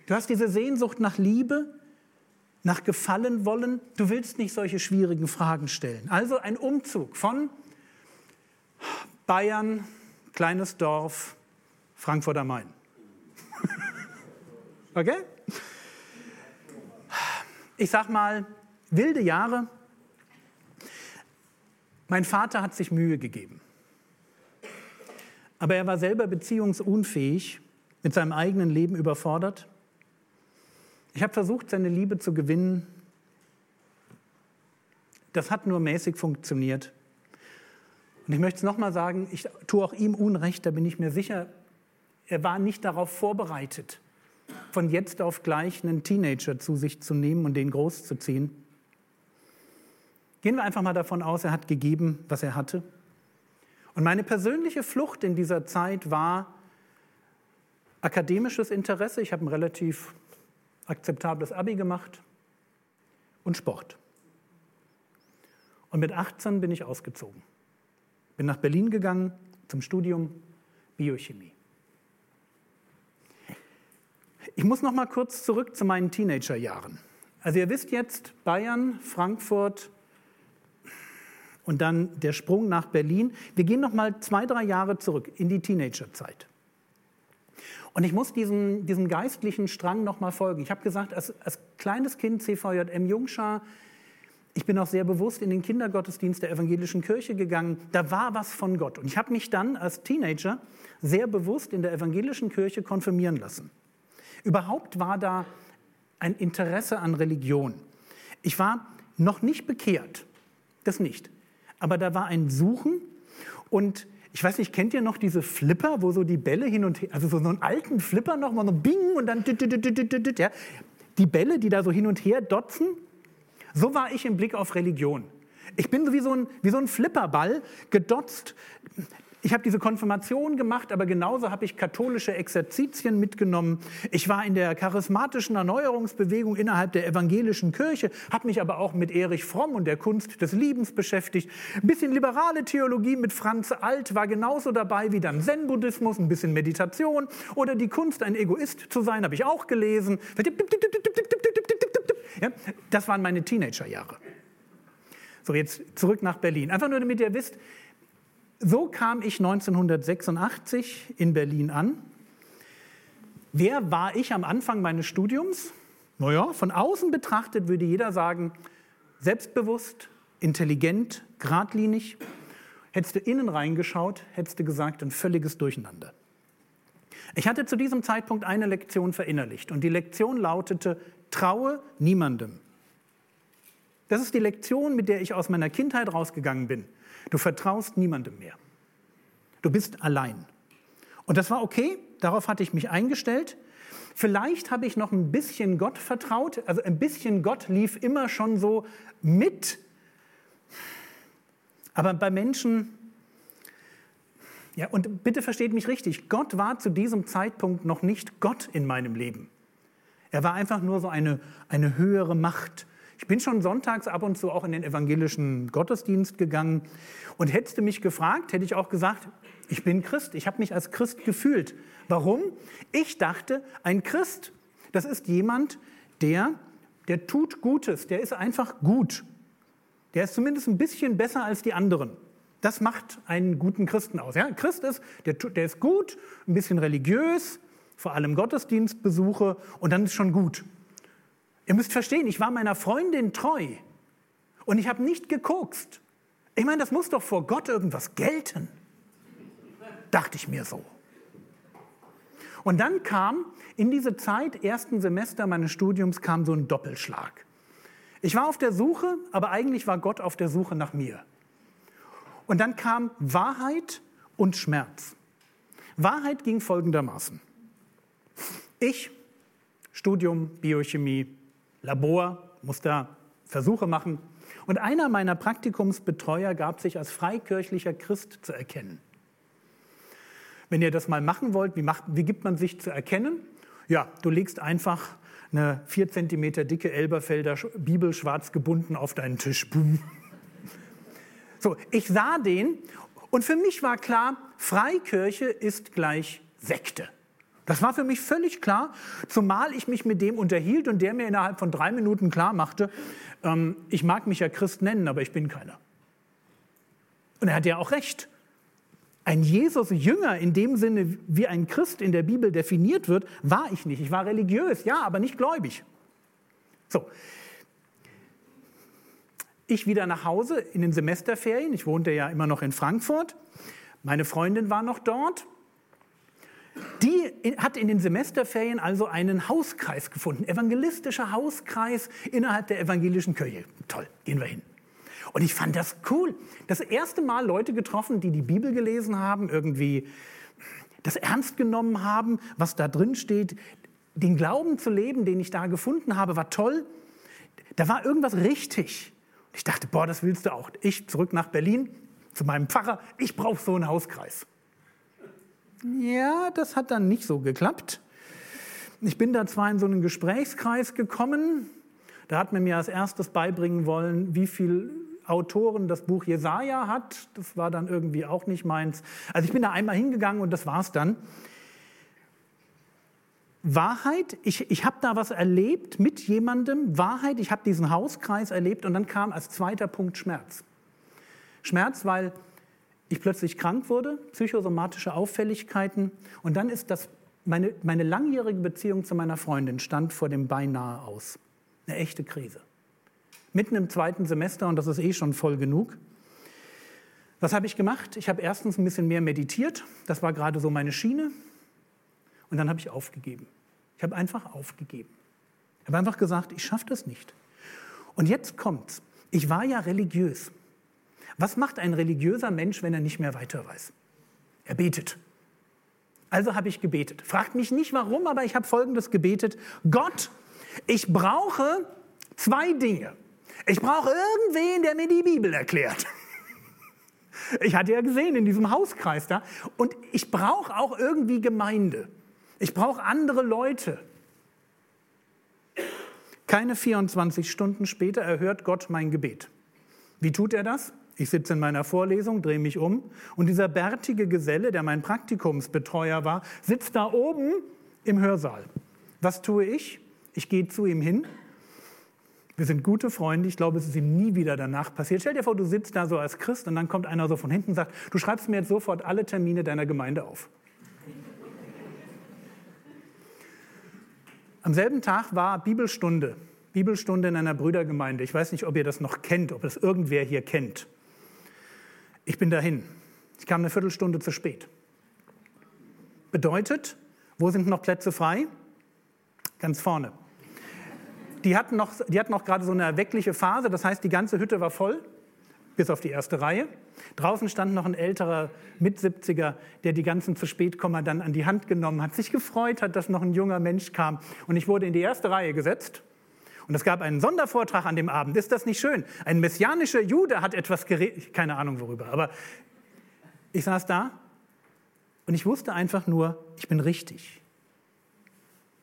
Du hast diese Sehnsucht nach Liebe, nach Gefallen wollen. Du willst nicht solche schwierigen Fragen stellen. Also ein Umzug von Bayern, kleines Dorf, Frankfurt am Main. Okay? Ich sag mal, wilde Jahre. Mein Vater hat sich Mühe gegeben. Aber er war selber beziehungsunfähig, mit seinem eigenen Leben überfordert. Ich habe versucht, seine Liebe zu gewinnen. Das hat nur mäßig funktioniert. Und ich möchte es nochmal sagen, ich tue auch ihm Unrecht, da bin ich mir sicher, er war nicht darauf vorbereitet von jetzt auf gleich einen Teenager zu sich zu nehmen und den großzuziehen. Gehen wir einfach mal davon aus, er hat gegeben, was er hatte. Und meine persönliche Flucht in dieser Zeit war akademisches Interesse. Ich habe ein relativ akzeptables Abi gemacht und Sport. Und mit 18 bin ich ausgezogen. Bin nach Berlin gegangen zum Studium Biochemie. Ich muss noch mal kurz zurück zu meinen Teenagerjahren. Also ihr wisst jetzt, Bayern, Frankfurt und dann der Sprung nach Berlin. Wir gehen noch mal zwei, drei Jahre zurück in die Teenagerzeit. Und ich muss diesem, diesem geistlichen Strang noch mal folgen. Ich habe gesagt, als, als kleines Kind CVJM Jungschar, ich bin auch sehr bewusst in den Kindergottesdienst der evangelischen Kirche gegangen. Da war was von Gott. Und ich habe mich dann als Teenager sehr bewusst in der evangelischen Kirche konfirmieren lassen. Überhaupt war da ein Interesse an Religion. Ich war noch nicht bekehrt, das nicht. Aber da war ein Suchen und ich weiß nicht, kennt ihr noch diese Flipper, wo so die Bälle hin und her, also so einen alten Flipper noch mal so bing und dann ja, die Bälle, die da so hin und her dotzen? So war ich im Blick auf Religion. Ich bin wie so ein, wie so ein Flipperball gedotzt ich habe diese Konfirmation gemacht, aber genauso habe ich katholische Exerzitien mitgenommen. Ich war in der charismatischen Erneuerungsbewegung innerhalb der evangelischen Kirche, habe mich aber auch mit Erich Fromm und der Kunst des Liebens beschäftigt. Ein bisschen liberale Theologie mit Franz Alt war genauso dabei wie dann Zen-Buddhismus, ein bisschen Meditation oder die Kunst, ein Egoist zu sein, habe ich auch gelesen. Ja, das waren meine Teenagerjahre. So, jetzt zurück nach Berlin. Einfach nur, damit ihr wisst, so kam ich 1986 in Berlin an. Wer war ich am Anfang meines Studiums? Naja, von außen betrachtet würde jeder sagen, selbstbewusst, intelligent, geradlinig. Hättest du innen reingeschaut, hättest du gesagt, ein völliges Durcheinander. Ich hatte zu diesem Zeitpunkt eine Lektion verinnerlicht und die Lektion lautete, traue niemandem. Das ist die Lektion, mit der ich aus meiner Kindheit rausgegangen bin. Du vertraust niemandem mehr. Du bist allein. Und das war okay, darauf hatte ich mich eingestellt. Vielleicht habe ich noch ein bisschen Gott vertraut, also ein bisschen Gott lief immer schon so mit. Aber bei Menschen, ja, und bitte versteht mich richtig, Gott war zu diesem Zeitpunkt noch nicht Gott in meinem Leben. Er war einfach nur so eine, eine höhere Macht. Ich bin schon sonntags ab und zu auch in den evangelischen Gottesdienst gegangen. Und hättest du mich gefragt, hätte ich auch gesagt, ich bin Christ. Ich habe mich als Christ gefühlt. Warum? Ich dachte, ein Christ, das ist jemand, der, der tut Gutes, der ist einfach gut. Der ist zumindest ein bisschen besser als die anderen. Das macht einen guten Christen aus. Ja? Christ ist, der, der ist gut, ein bisschen religiös, vor allem Gottesdienstbesuche und dann ist schon gut. Ihr müsst verstehen, ich war meiner Freundin treu und ich habe nicht gekokst. Ich meine, das muss doch vor Gott irgendwas gelten. Dachte ich mir so. Und dann kam in diese Zeit, ersten Semester meines Studiums, kam so ein Doppelschlag. Ich war auf der Suche, aber eigentlich war Gott auf der Suche nach mir. Und dann kam Wahrheit und Schmerz. Wahrheit ging folgendermaßen. Ich, Studium, Biochemie, Labor, musste Versuche machen. Und einer meiner Praktikumsbetreuer gab sich als freikirchlicher Christ zu erkennen. Wenn ihr das mal machen wollt, wie, macht, wie gibt man sich zu erkennen? Ja, du legst einfach eine vier Zentimeter dicke Elberfelder Bibel schwarz gebunden auf deinen Tisch. Boom. So, ich sah den und für mich war klar, Freikirche ist gleich Sekte. Das war für mich völlig klar, zumal ich mich mit dem unterhielt und der mir innerhalb von drei Minuten klar machte, ähm, ich mag mich ja Christ nennen, aber ich bin keiner. Und er hat ja auch recht. Ein Jesus-Jünger in dem Sinne, wie ein Christ in der Bibel definiert wird, war ich nicht. Ich war religiös, ja, aber nicht gläubig. So. Ich wieder nach Hause in den Semesterferien. Ich wohnte ja immer noch in Frankfurt. Meine Freundin war noch dort. Die hat in den Semesterferien also einen Hauskreis gefunden, evangelistischer Hauskreis innerhalb der evangelischen Kirche. Toll, gehen wir hin. Und ich fand das cool. Das erste Mal Leute getroffen, die die Bibel gelesen haben, irgendwie das ernst genommen haben, was da drin steht. Den Glauben zu leben, den ich da gefunden habe, war toll. Da war irgendwas richtig. Ich dachte, boah, das willst du auch. Ich zurück nach Berlin zu meinem Pfarrer. Ich brauche so einen Hauskreis. Ja, das hat dann nicht so geklappt. Ich bin da zwar in so einen Gesprächskreis gekommen, da hat man mir als erstes beibringen wollen, wie viel Autoren das Buch Jesaja hat. Das war dann irgendwie auch nicht meins. Also ich bin da einmal hingegangen und das war's dann. Wahrheit, ich, ich habe da was erlebt mit jemandem. Wahrheit, ich habe diesen Hauskreis erlebt und dann kam als zweiter Punkt Schmerz. Schmerz, weil ich plötzlich krank wurde, psychosomatische Auffälligkeiten und dann ist das, meine, meine langjährige Beziehung zu meiner Freundin stand vor dem beinahe aus. Eine echte Krise. Mitten im zweiten Semester und das ist eh schon voll genug. Was habe ich gemacht? Ich habe erstens ein bisschen mehr meditiert, das war gerade so meine Schiene und dann habe ich aufgegeben. Ich habe einfach aufgegeben. Ich habe einfach gesagt, ich schaffe das nicht. Und jetzt kommt's. Ich war ja religiös. Was macht ein religiöser Mensch, wenn er nicht mehr weiter weiß? Er betet. Also habe ich gebetet. Fragt mich nicht warum, aber ich habe Folgendes gebetet. Gott, ich brauche zwei Dinge. Ich brauche irgendwen, der mir die Bibel erklärt. Ich hatte ja gesehen in diesem Hauskreis da. Und ich brauche auch irgendwie Gemeinde. Ich brauche andere Leute. Keine 24 Stunden später erhört Gott mein Gebet. Wie tut er das? Ich sitze in meiner Vorlesung, drehe mich um und dieser bärtige Geselle, der mein Praktikumsbetreuer war, sitzt da oben im Hörsaal. Was tue ich? Ich gehe zu ihm hin. Wir sind gute Freunde. Ich glaube, es ist ihm nie wieder danach passiert. Stell dir vor, du sitzt da so als Christ und dann kommt einer so von hinten und sagt, du schreibst mir jetzt sofort alle Termine deiner Gemeinde auf. Am selben Tag war Bibelstunde. Bibelstunde in einer Brüdergemeinde. Ich weiß nicht, ob ihr das noch kennt, ob es irgendwer hier kennt. Ich bin dahin. Ich kam eine Viertelstunde zu spät. Bedeutet, wo sind noch Plätze frei? Ganz vorne. Die hatten noch, die hatten noch gerade so eine erweckliche Phase, das heißt, die ganze Hütte war voll, bis auf die erste Reihe. Draußen stand noch ein älterer Mit-70er, der die ganzen zu spät dann an die Hand genommen hat, sich gefreut hat, dass noch ein junger Mensch kam. Und ich wurde in die erste Reihe gesetzt. Und es gab einen Sondervortrag an dem Abend. Ist das nicht schön? Ein messianischer Jude hat etwas geredet. Keine Ahnung worüber. Aber ich saß da und ich wusste einfach nur, ich bin richtig.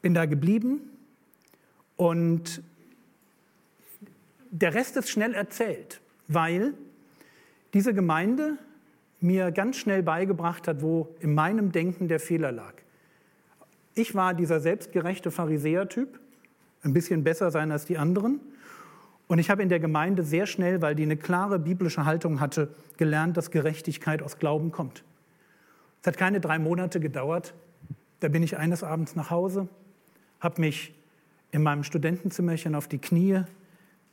Bin da geblieben und der Rest ist schnell erzählt, weil diese Gemeinde mir ganz schnell beigebracht hat, wo in meinem Denken der Fehler lag. Ich war dieser selbstgerechte Pharisäer-Typ, ein bisschen besser sein als die anderen. Und ich habe in der Gemeinde sehr schnell, weil die eine klare biblische Haltung hatte, gelernt, dass Gerechtigkeit aus Glauben kommt. Es hat keine drei Monate gedauert. Da bin ich eines Abends nach Hause, habe mich in meinem Studentenzimmerchen auf die Knie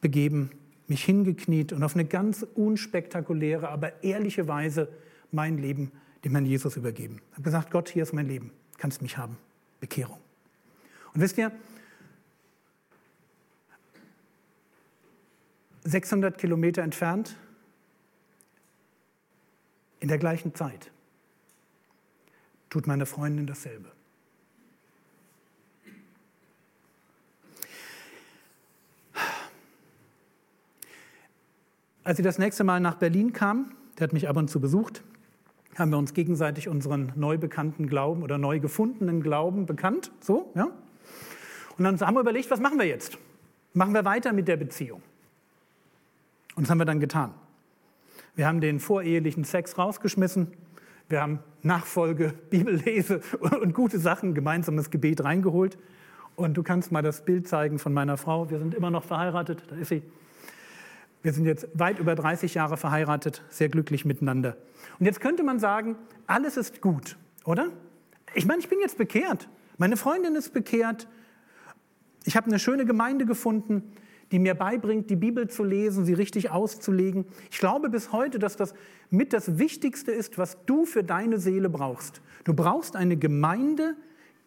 begeben, mich hingekniet und auf eine ganz unspektakuläre, aber ehrliche Weise mein Leben dem Herrn Jesus übergeben. Ich habe gesagt, Gott, hier ist mein Leben, kannst mich haben. Bekehrung. Und wisst ihr, 600 Kilometer entfernt, in der gleichen Zeit, tut meine Freundin dasselbe. Als sie das nächste Mal nach Berlin kam, der hat mich ab und zu besucht, haben wir uns gegenseitig unseren neu bekannten Glauben oder neu gefundenen Glauben bekannt. So, ja? Und dann haben wir überlegt, was machen wir jetzt? Machen wir weiter mit der Beziehung? Und das haben wir dann getan. Wir haben den vorehelichen Sex rausgeschmissen. Wir haben Nachfolge, Bibellese und gute Sachen, gemeinsames Gebet reingeholt. Und du kannst mal das Bild zeigen von meiner Frau. Wir sind immer noch verheiratet. Da ist sie. Wir sind jetzt weit über 30 Jahre verheiratet, sehr glücklich miteinander. Und jetzt könnte man sagen, alles ist gut, oder? Ich meine, ich bin jetzt bekehrt. Meine Freundin ist bekehrt. Ich habe eine schöne Gemeinde gefunden, die mir beibringt, die Bibel zu lesen, sie richtig auszulegen. Ich glaube bis heute, dass das mit das Wichtigste ist, was du für deine Seele brauchst. Du brauchst eine Gemeinde,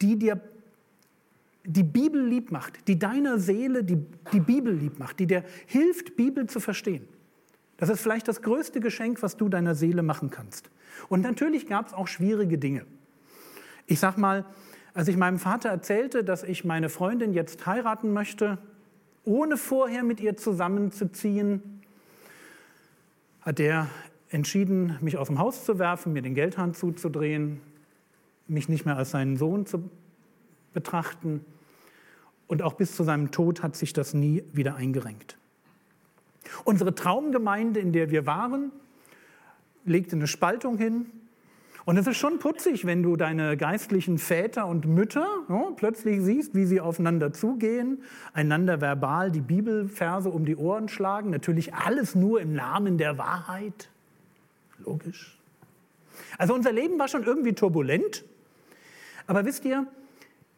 die dir die Bibel lieb macht, die deiner Seele die, die Bibel lieb macht, die dir hilft, Bibel zu verstehen. Das ist vielleicht das größte Geschenk, was du deiner Seele machen kannst. Und natürlich gab es auch schwierige Dinge. Ich sag mal, als ich meinem Vater erzählte, dass ich meine Freundin jetzt heiraten möchte, ohne vorher mit ihr zusammenzuziehen, hat er entschieden, mich aus dem Haus zu werfen, mir den Geldhahn zuzudrehen, mich nicht mehr als seinen Sohn zu betrachten und auch bis zu seinem Tod hat sich das nie wieder eingerenkt. Unsere Traumgemeinde, in der wir waren, legte eine Spaltung hin. Und es ist schon putzig, wenn du deine geistlichen Väter und Mütter ja, plötzlich siehst, wie sie aufeinander zugehen, einander verbal die Bibelverse um die Ohren schlagen. Natürlich alles nur im Namen der Wahrheit. Logisch. Also unser Leben war schon irgendwie turbulent. Aber wisst ihr,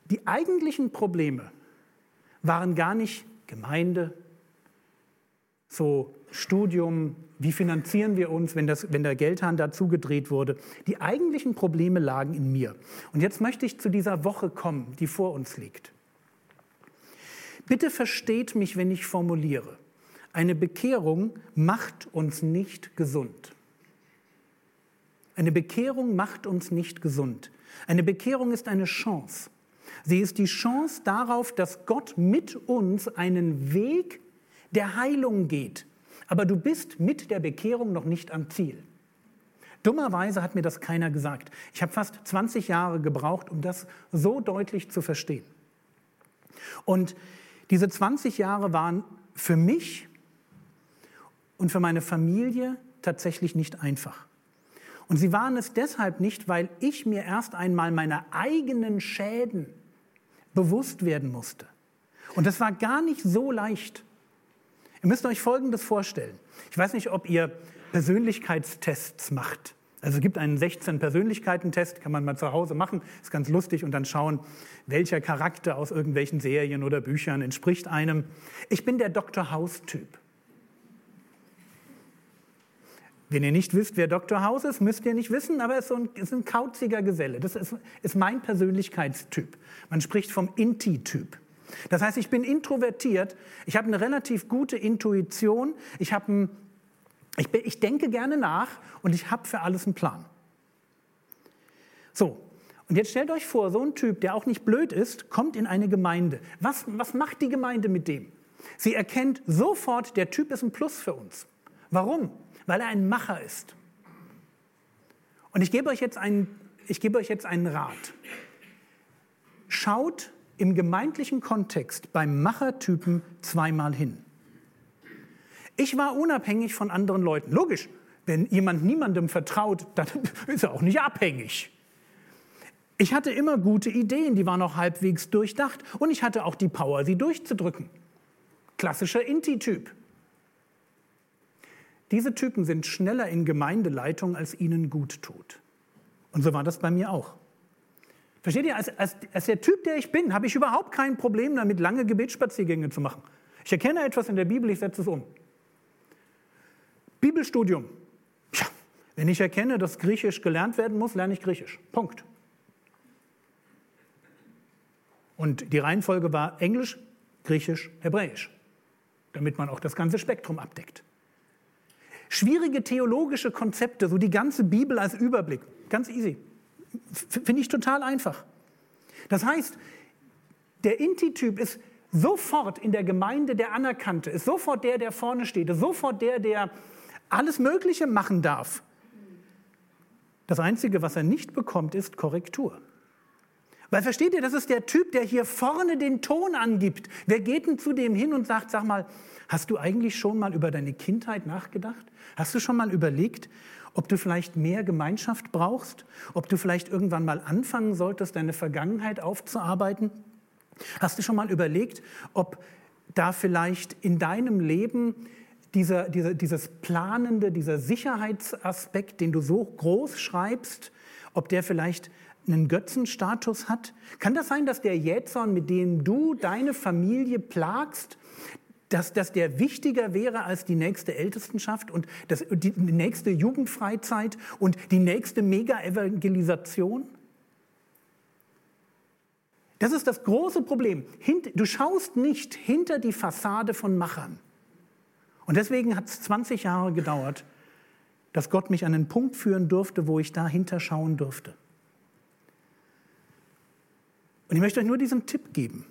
die eigentlichen Probleme, waren gar nicht Gemeinde, so Studium, wie finanzieren wir uns, wenn, das, wenn der Geldhahn dazu gedreht wurde. Die eigentlichen Probleme lagen in mir. Und jetzt möchte ich zu dieser Woche kommen, die vor uns liegt. Bitte versteht mich, wenn ich formuliere. Eine Bekehrung macht uns nicht gesund. Eine Bekehrung macht uns nicht gesund. Eine Bekehrung ist eine Chance. Sie ist die Chance darauf, dass Gott mit uns einen Weg der Heilung geht. Aber du bist mit der Bekehrung noch nicht am Ziel. Dummerweise hat mir das keiner gesagt. Ich habe fast 20 Jahre gebraucht, um das so deutlich zu verstehen. Und diese 20 Jahre waren für mich und für meine Familie tatsächlich nicht einfach. Und sie waren es deshalb nicht, weil ich mir erst einmal meiner eigenen Schäden bewusst werden musste. Und das war gar nicht so leicht. Ihr müsst euch Folgendes vorstellen. Ich weiß nicht, ob ihr Persönlichkeitstests macht. Also es gibt einen 16-Persönlichkeiten-Test, kann man mal zu Hause machen, ist ganz lustig und dann schauen, welcher Charakter aus irgendwelchen Serien oder Büchern entspricht einem. Ich bin der Dr. House-Typ. Wenn ihr nicht wisst, wer Dr. House ist, müsst ihr nicht wissen, aber er ist, so ein, ist ein kauziger Geselle. Das ist, ist mein Persönlichkeitstyp. Man spricht vom Inti-Typ. Das heißt, ich bin introvertiert, ich habe eine relativ gute Intuition, ich, ein, ich, ich denke gerne nach und ich habe für alles einen Plan. So, und jetzt stellt euch vor, so ein Typ, der auch nicht blöd ist, kommt in eine Gemeinde. Was, was macht die Gemeinde mit dem? Sie erkennt sofort, der Typ ist ein Plus für uns. Warum? Weil er ein Macher ist. Und ich gebe euch jetzt einen, ich gebe euch jetzt einen Rat. Schaut im gemeindlichen Kontext beim Machertypen zweimal hin. Ich war unabhängig von anderen Leuten. Logisch, wenn jemand niemandem vertraut, dann ist er auch nicht abhängig. Ich hatte immer gute Ideen, die waren auch halbwegs durchdacht und ich hatte auch die Power, sie durchzudrücken. Klassischer Inti-Typ. Diese Typen sind schneller in Gemeindeleitung, als ihnen gut tut. Und so war das bei mir auch. Versteht ihr, als, als, als der Typ, der ich bin, habe ich überhaupt kein Problem damit, lange Gebetsspaziergänge zu machen. Ich erkenne etwas in der Bibel, ich setze es um. Bibelstudium. Ja, wenn ich erkenne, dass Griechisch gelernt werden muss, lerne ich Griechisch. Punkt. Und die Reihenfolge war Englisch, Griechisch, Hebräisch, damit man auch das ganze Spektrum abdeckt. Schwierige theologische Konzepte, so die ganze Bibel als Überblick, ganz easy. Finde ich total einfach. Das heißt, der Inti-Typ ist sofort in der Gemeinde der Anerkannte, ist sofort der, der vorne steht, ist sofort der, der alles Mögliche machen darf. Das Einzige, was er nicht bekommt, ist Korrektur. Weil versteht ihr, das ist der Typ, der hier vorne den Ton angibt. Wer geht denn zu dem hin und sagt, sag mal, hast du eigentlich schon mal über deine Kindheit nachgedacht? Hast du schon mal überlegt, ob du vielleicht mehr Gemeinschaft brauchst, ob du vielleicht irgendwann mal anfangen solltest, deine Vergangenheit aufzuarbeiten. Hast du schon mal überlegt, ob da vielleicht in deinem Leben dieser, dieser, dieses planende, dieser Sicherheitsaspekt, den du so groß schreibst, ob der vielleicht einen Götzenstatus hat? Kann das sein, dass der Jätson, mit dem du deine Familie plagst, dass, dass der wichtiger wäre als die nächste Ältestenschaft und das, die nächste Jugendfreizeit und die nächste Mega-Evangelisation? Das ist das große Problem. Du schaust nicht hinter die Fassade von Machern. Und deswegen hat es 20 Jahre gedauert, dass Gott mich an einen Punkt führen durfte, wo ich dahinter schauen durfte. Und ich möchte euch nur diesen Tipp geben.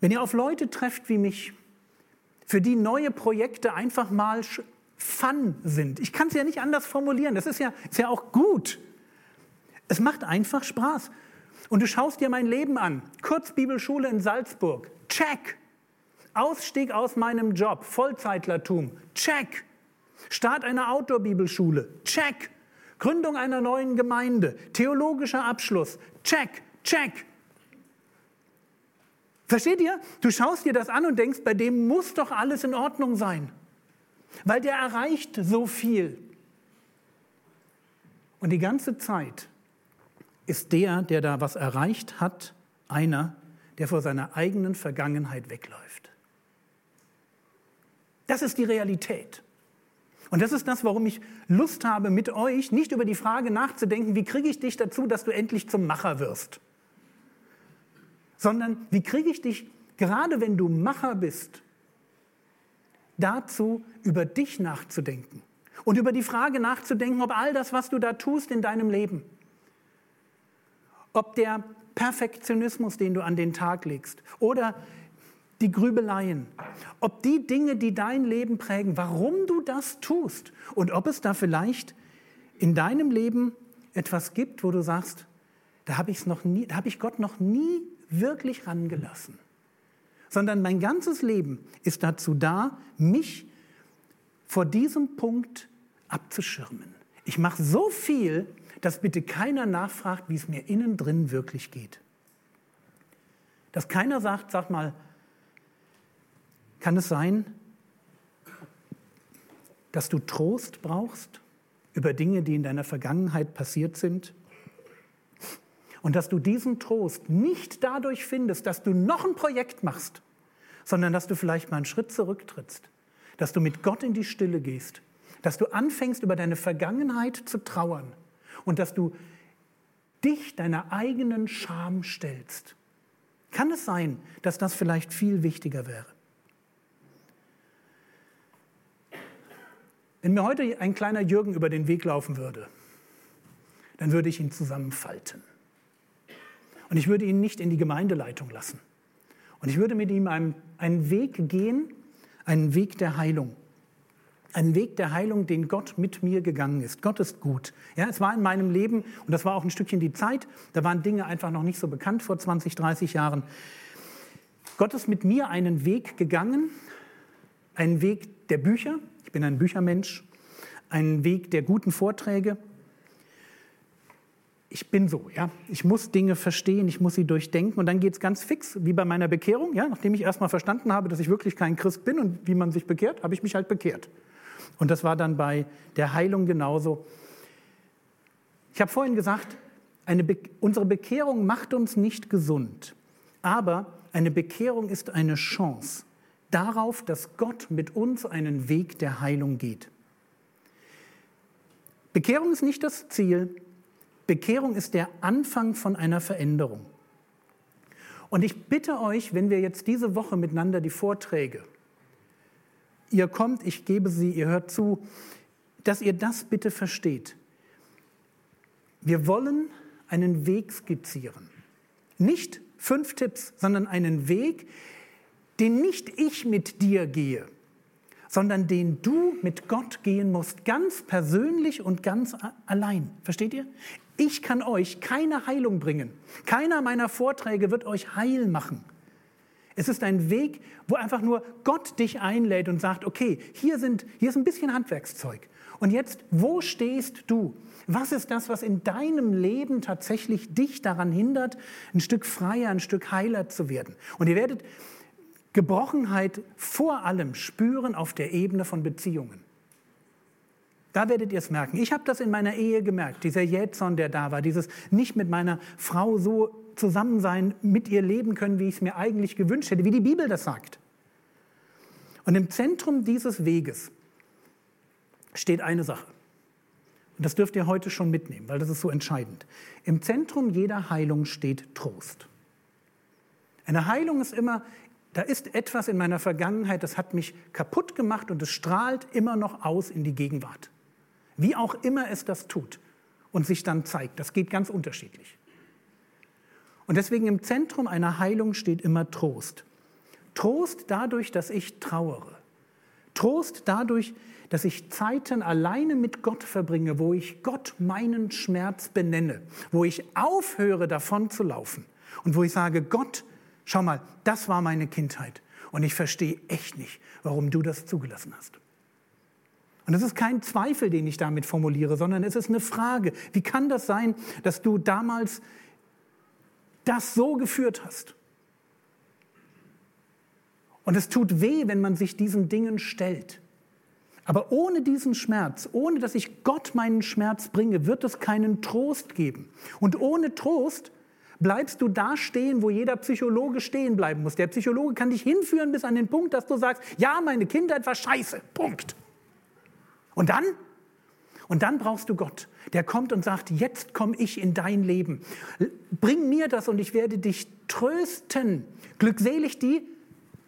Wenn ihr auf Leute trefft wie mich, für die neue Projekte einfach mal Fun sind. Ich kann es ja nicht anders formulieren. Das ist ja, ist ja auch gut. Es macht einfach Spaß. Und du schaust dir mein Leben an. Kurzbibelschule in Salzburg. Check. Ausstieg aus meinem Job. Vollzeitlertum. Check. Start einer Outdoor-Bibelschule. Check. Gründung einer neuen Gemeinde. Theologischer Abschluss. Check. Check. Versteht ihr? Du schaust dir das an und denkst, bei dem muss doch alles in Ordnung sein, weil der erreicht so viel. Und die ganze Zeit ist der, der da was erreicht hat, einer, der vor seiner eigenen Vergangenheit wegläuft. Das ist die Realität. Und das ist das, warum ich Lust habe, mit euch nicht über die Frage nachzudenken, wie kriege ich dich dazu, dass du endlich zum Macher wirst sondern wie kriege ich dich, gerade wenn du Macher bist, dazu, über dich nachzudenken und über die Frage nachzudenken, ob all das, was du da tust in deinem Leben, ob der Perfektionismus, den du an den Tag legst, oder die Grübeleien, ob die Dinge, die dein Leben prägen, warum du das tust und ob es da vielleicht in deinem Leben etwas gibt, wo du sagst, da habe ich Gott noch nie wirklich rangelassen, sondern mein ganzes Leben ist dazu da, mich vor diesem Punkt abzuschirmen. Ich mache so viel, dass bitte keiner nachfragt, wie es mir innen drin wirklich geht. Dass keiner sagt, sag mal, kann es sein, dass du Trost brauchst über Dinge, die in deiner Vergangenheit passiert sind? Und dass du diesen Trost nicht dadurch findest, dass du noch ein Projekt machst, sondern dass du vielleicht mal einen Schritt zurücktrittst, dass du mit Gott in die Stille gehst, dass du anfängst, über deine Vergangenheit zu trauern und dass du dich deiner eigenen Scham stellst. Kann es sein, dass das vielleicht viel wichtiger wäre? Wenn mir heute ein kleiner Jürgen über den Weg laufen würde, dann würde ich ihn zusammenfalten. Und ich würde ihn nicht in die Gemeindeleitung lassen. Und ich würde mit ihm einen, einen Weg gehen, einen Weg der Heilung. Einen Weg der Heilung, den Gott mit mir gegangen ist. Gott ist gut. Ja, es war in meinem Leben, und das war auch ein Stückchen die Zeit, da waren Dinge einfach noch nicht so bekannt vor 20, 30 Jahren. Gott ist mit mir einen Weg gegangen, einen Weg der Bücher. Ich bin ein Büchermensch. Einen Weg der guten Vorträge, ich bin so, ja. Ich muss Dinge verstehen, ich muss sie durchdenken und dann geht es ganz fix, wie bei meiner Bekehrung, ja. Nachdem ich erstmal verstanden habe, dass ich wirklich kein Christ bin und wie man sich bekehrt, habe ich mich halt bekehrt. Und das war dann bei der Heilung genauso. Ich habe vorhin gesagt, Be unsere Bekehrung macht uns nicht gesund, aber eine Bekehrung ist eine Chance darauf, dass Gott mit uns einen Weg der Heilung geht. Bekehrung ist nicht das Ziel, Bekehrung ist der Anfang von einer Veränderung. Und ich bitte euch, wenn wir jetzt diese Woche miteinander die Vorträge, ihr kommt, ich gebe sie, ihr hört zu, dass ihr das bitte versteht. Wir wollen einen Weg skizzieren. Nicht fünf Tipps, sondern einen Weg, den nicht ich mit dir gehe, sondern den du mit Gott gehen musst, ganz persönlich und ganz allein. Versteht ihr? Ich kann euch keine Heilung bringen. Keiner meiner Vorträge wird euch heil machen. Es ist ein Weg, wo einfach nur Gott dich einlädt und sagt, okay, hier, sind, hier ist ein bisschen Handwerkszeug. Und jetzt, wo stehst du? Was ist das, was in deinem Leben tatsächlich dich daran hindert, ein Stück freier, ein Stück heiler zu werden? Und ihr werdet Gebrochenheit vor allem spüren auf der Ebene von Beziehungen. Da werdet ihr es merken. Ich habe das in meiner Ehe gemerkt, dieser Jätson, der da war, dieses nicht mit meiner Frau so zusammen sein, mit ihr leben können, wie ich es mir eigentlich gewünscht hätte, wie die Bibel das sagt. Und im Zentrum dieses Weges steht eine Sache. Und das dürft ihr heute schon mitnehmen, weil das ist so entscheidend. Im Zentrum jeder Heilung steht Trost. Eine Heilung ist immer, da ist etwas in meiner Vergangenheit, das hat mich kaputt gemacht und es strahlt immer noch aus in die Gegenwart. Wie auch immer es das tut und sich dann zeigt. Das geht ganz unterschiedlich. Und deswegen im Zentrum einer Heilung steht immer Trost. Trost dadurch, dass ich trauere. Trost dadurch, dass ich Zeiten alleine mit Gott verbringe, wo ich Gott meinen Schmerz benenne, wo ich aufhöre davon zu laufen und wo ich sage, Gott, schau mal, das war meine Kindheit und ich verstehe echt nicht, warum du das zugelassen hast. Und es ist kein Zweifel, den ich damit formuliere, sondern es ist eine Frage. Wie kann das sein, dass du damals das so geführt hast? Und es tut weh, wenn man sich diesen Dingen stellt. Aber ohne diesen Schmerz, ohne dass ich Gott meinen Schmerz bringe, wird es keinen Trost geben. Und ohne Trost bleibst du da stehen, wo jeder Psychologe stehen bleiben muss. Der Psychologe kann dich hinführen bis an den Punkt, dass du sagst, ja, meine Kindheit war scheiße. Punkt. Und dann? Und dann brauchst du Gott, der kommt und sagt, jetzt komme ich in dein Leben. Bring mir das und ich werde dich trösten. Glückselig die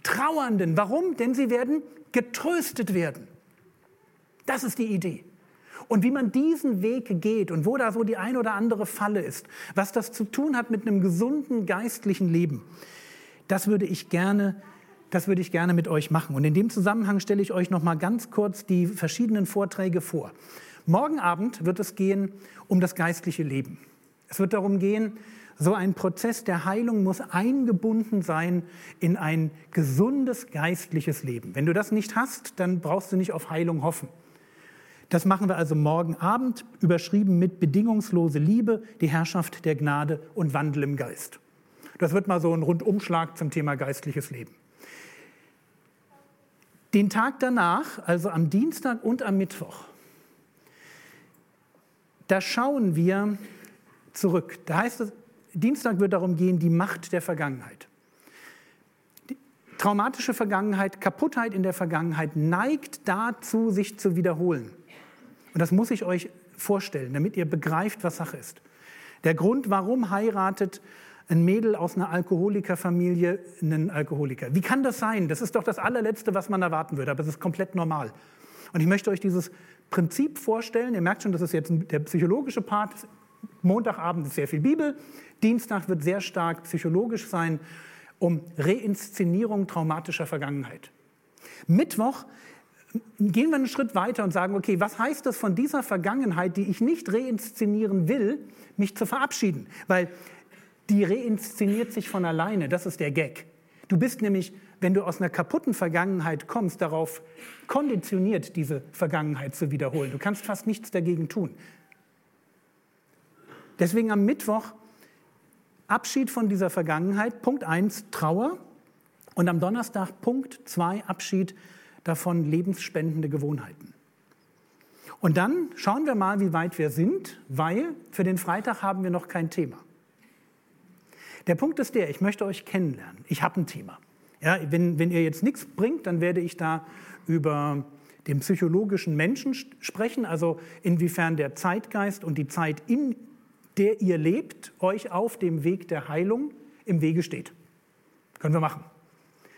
Trauernden. Warum? Denn sie werden getröstet werden. Das ist die Idee. Und wie man diesen Weg geht und wo da so die ein oder andere Falle ist, was das zu tun hat mit einem gesunden geistlichen Leben, das würde ich gerne das würde ich gerne mit euch machen. Und in dem Zusammenhang stelle ich euch noch mal ganz kurz die verschiedenen Vorträge vor. Morgen Abend wird es gehen um das geistliche Leben. Es wird darum gehen, so ein Prozess der Heilung muss eingebunden sein in ein gesundes geistliches Leben. Wenn du das nicht hast, dann brauchst du nicht auf Heilung hoffen. Das machen wir also morgen Abend, überschrieben mit bedingungslose Liebe, die Herrschaft der Gnade und Wandel im Geist. Das wird mal so ein Rundumschlag zum Thema geistliches Leben. Den Tag danach, also am Dienstag und am Mittwoch, da schauen wir zurück. Da heißt es, Dienstag wird darum gehen, die Macht der Vergangenheit. Traumatische Vergangenheit, Kaputtheit in der Vergangenheit neigt dazu, sich zu wiederholen. Und das muss ich euch vorstellen, damit ihr begreift, was Sache ist. Der Grund, warum heiratet ein Mädel aus einer Alkoholikerfamilie einen Alkoholiker. Wie kann das sein? Das ist doch das allerletzte, was man erwarten würde, aber es ist komplett normal. Und ich möchte euch dieses Prinzip vorstellen. Ihr merkt schon, das ist jetzt der psychologische Part. Montagabend ist sehr viel Bibel, Dienstag wird sehr stark psychologisch sein, um Reinszenierung traumatischer Vergangenheit. Mittwoch gehen wir einen Schritt weiter und sagen, okay, was heißt es von dieser Vergangenheit, die ich nicht reinszenieren will, mich zu verabschieden? Weil die reinszeniert sich von alleine. Das ist der Gag. Du bist nämlich, wenn du aus einer kaputten Vergangenheit kommst, darauf konditioniert, diese Vergangenheit zu wiederholen. Du kannst fast nichts dagegen tun. Deswegen am Mittwoch Abschied von dieser Vergangenheit, Punkt 1 Trauer und am Donnerstag Punkt 2 Abschied davon lebensspendende Gewohnheiten. Und dann schauen wir mal, wie weit wir sind, weil für den Freitag haben wir noch kein Thema. Der Punkt ist der, ich möchte euch kennenlernen. Ich habe ein Thema. Ja, wenn, wenn ihr jetzt nichts bringt, dann werde ich da über den psychologischen Menschen sprechen, also inwiefern der Zeitgeist und die Zeit, in der ihr lebt, euch auf dem Weg der Heilung im Wege steht. Können wir machen.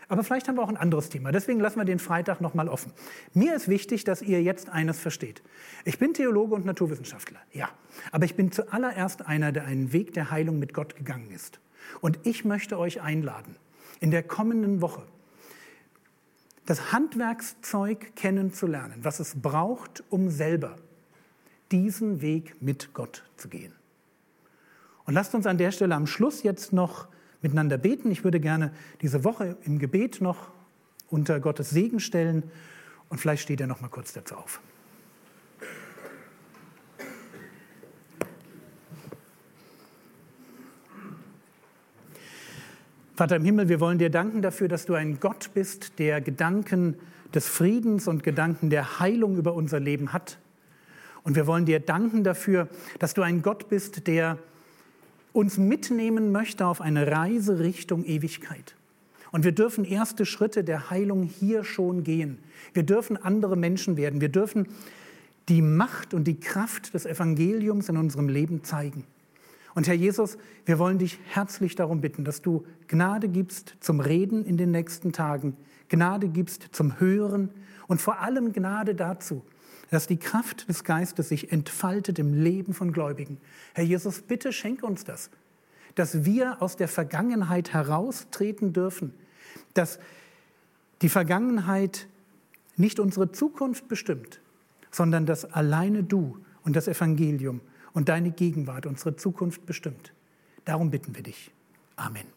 Aber vielleicht haben wir auch ein anderes Thema. Deswegen lassen wir den Freitag noch mal offen. Mir ist wichtig, dass ihr jetzt eines versteht. Ich bin Theologe und Naturwissenschaftler, ja. Aber ich bin zuallererst einer, der einen Weg der Heilung mit Gott gegangen ist. Und ich möchte euch einladen, in der kommenden Woche das Handwerkszeug kennenzulernen, was es braucht, um selber diesen Weg mit Gott zu gehen. Und lasst uns an der Stelle am Schluss jetzt noch miteinander beten. Ich würde gerne diese Woche im Gebet noch unter Gottes Segen stellen und vielleicht steht er noch mal kurz dazu auf. Vater im Himmel, wir wollen dir danken dafür, dass du ein Gott bist, der Gedanken des Friedens und Gedanken der Heilung über unser Leben hat. Und wir wollen dir danken dafür, dass du ein Gott bist, der uns mitnehmen möchte auf eine Reise Richtung Ewigkeit. Und wir dürfen erste Schritte der Heilung hier schon gehen. Wir dürfen andere Menschen werden. Wir dürfen die Macht und die Kraft des Evangeliums in unserem Leben zeigen. Und Herr Jesus, wir wollen dich herzlich darum bitten, dass du Gnade gibst zum Reden in den nächsten Tagen, Gnade gibst zum Hören und vor allem Gnade dazu, dass die Kraft des Geistes sich entfaltet im Leben von Gläubigen. Herr Jesus, bitte schenke uns das, dass wir aus der Vergangenheit heraustreten dürfen, dass die Vergangenheit nicht unsere Zukunft bestimmt, sondern dass alleine du und das Evangelium und deine Gegenwart unsere Zukunft bestimmt. Darum bitten wir dich. Amen.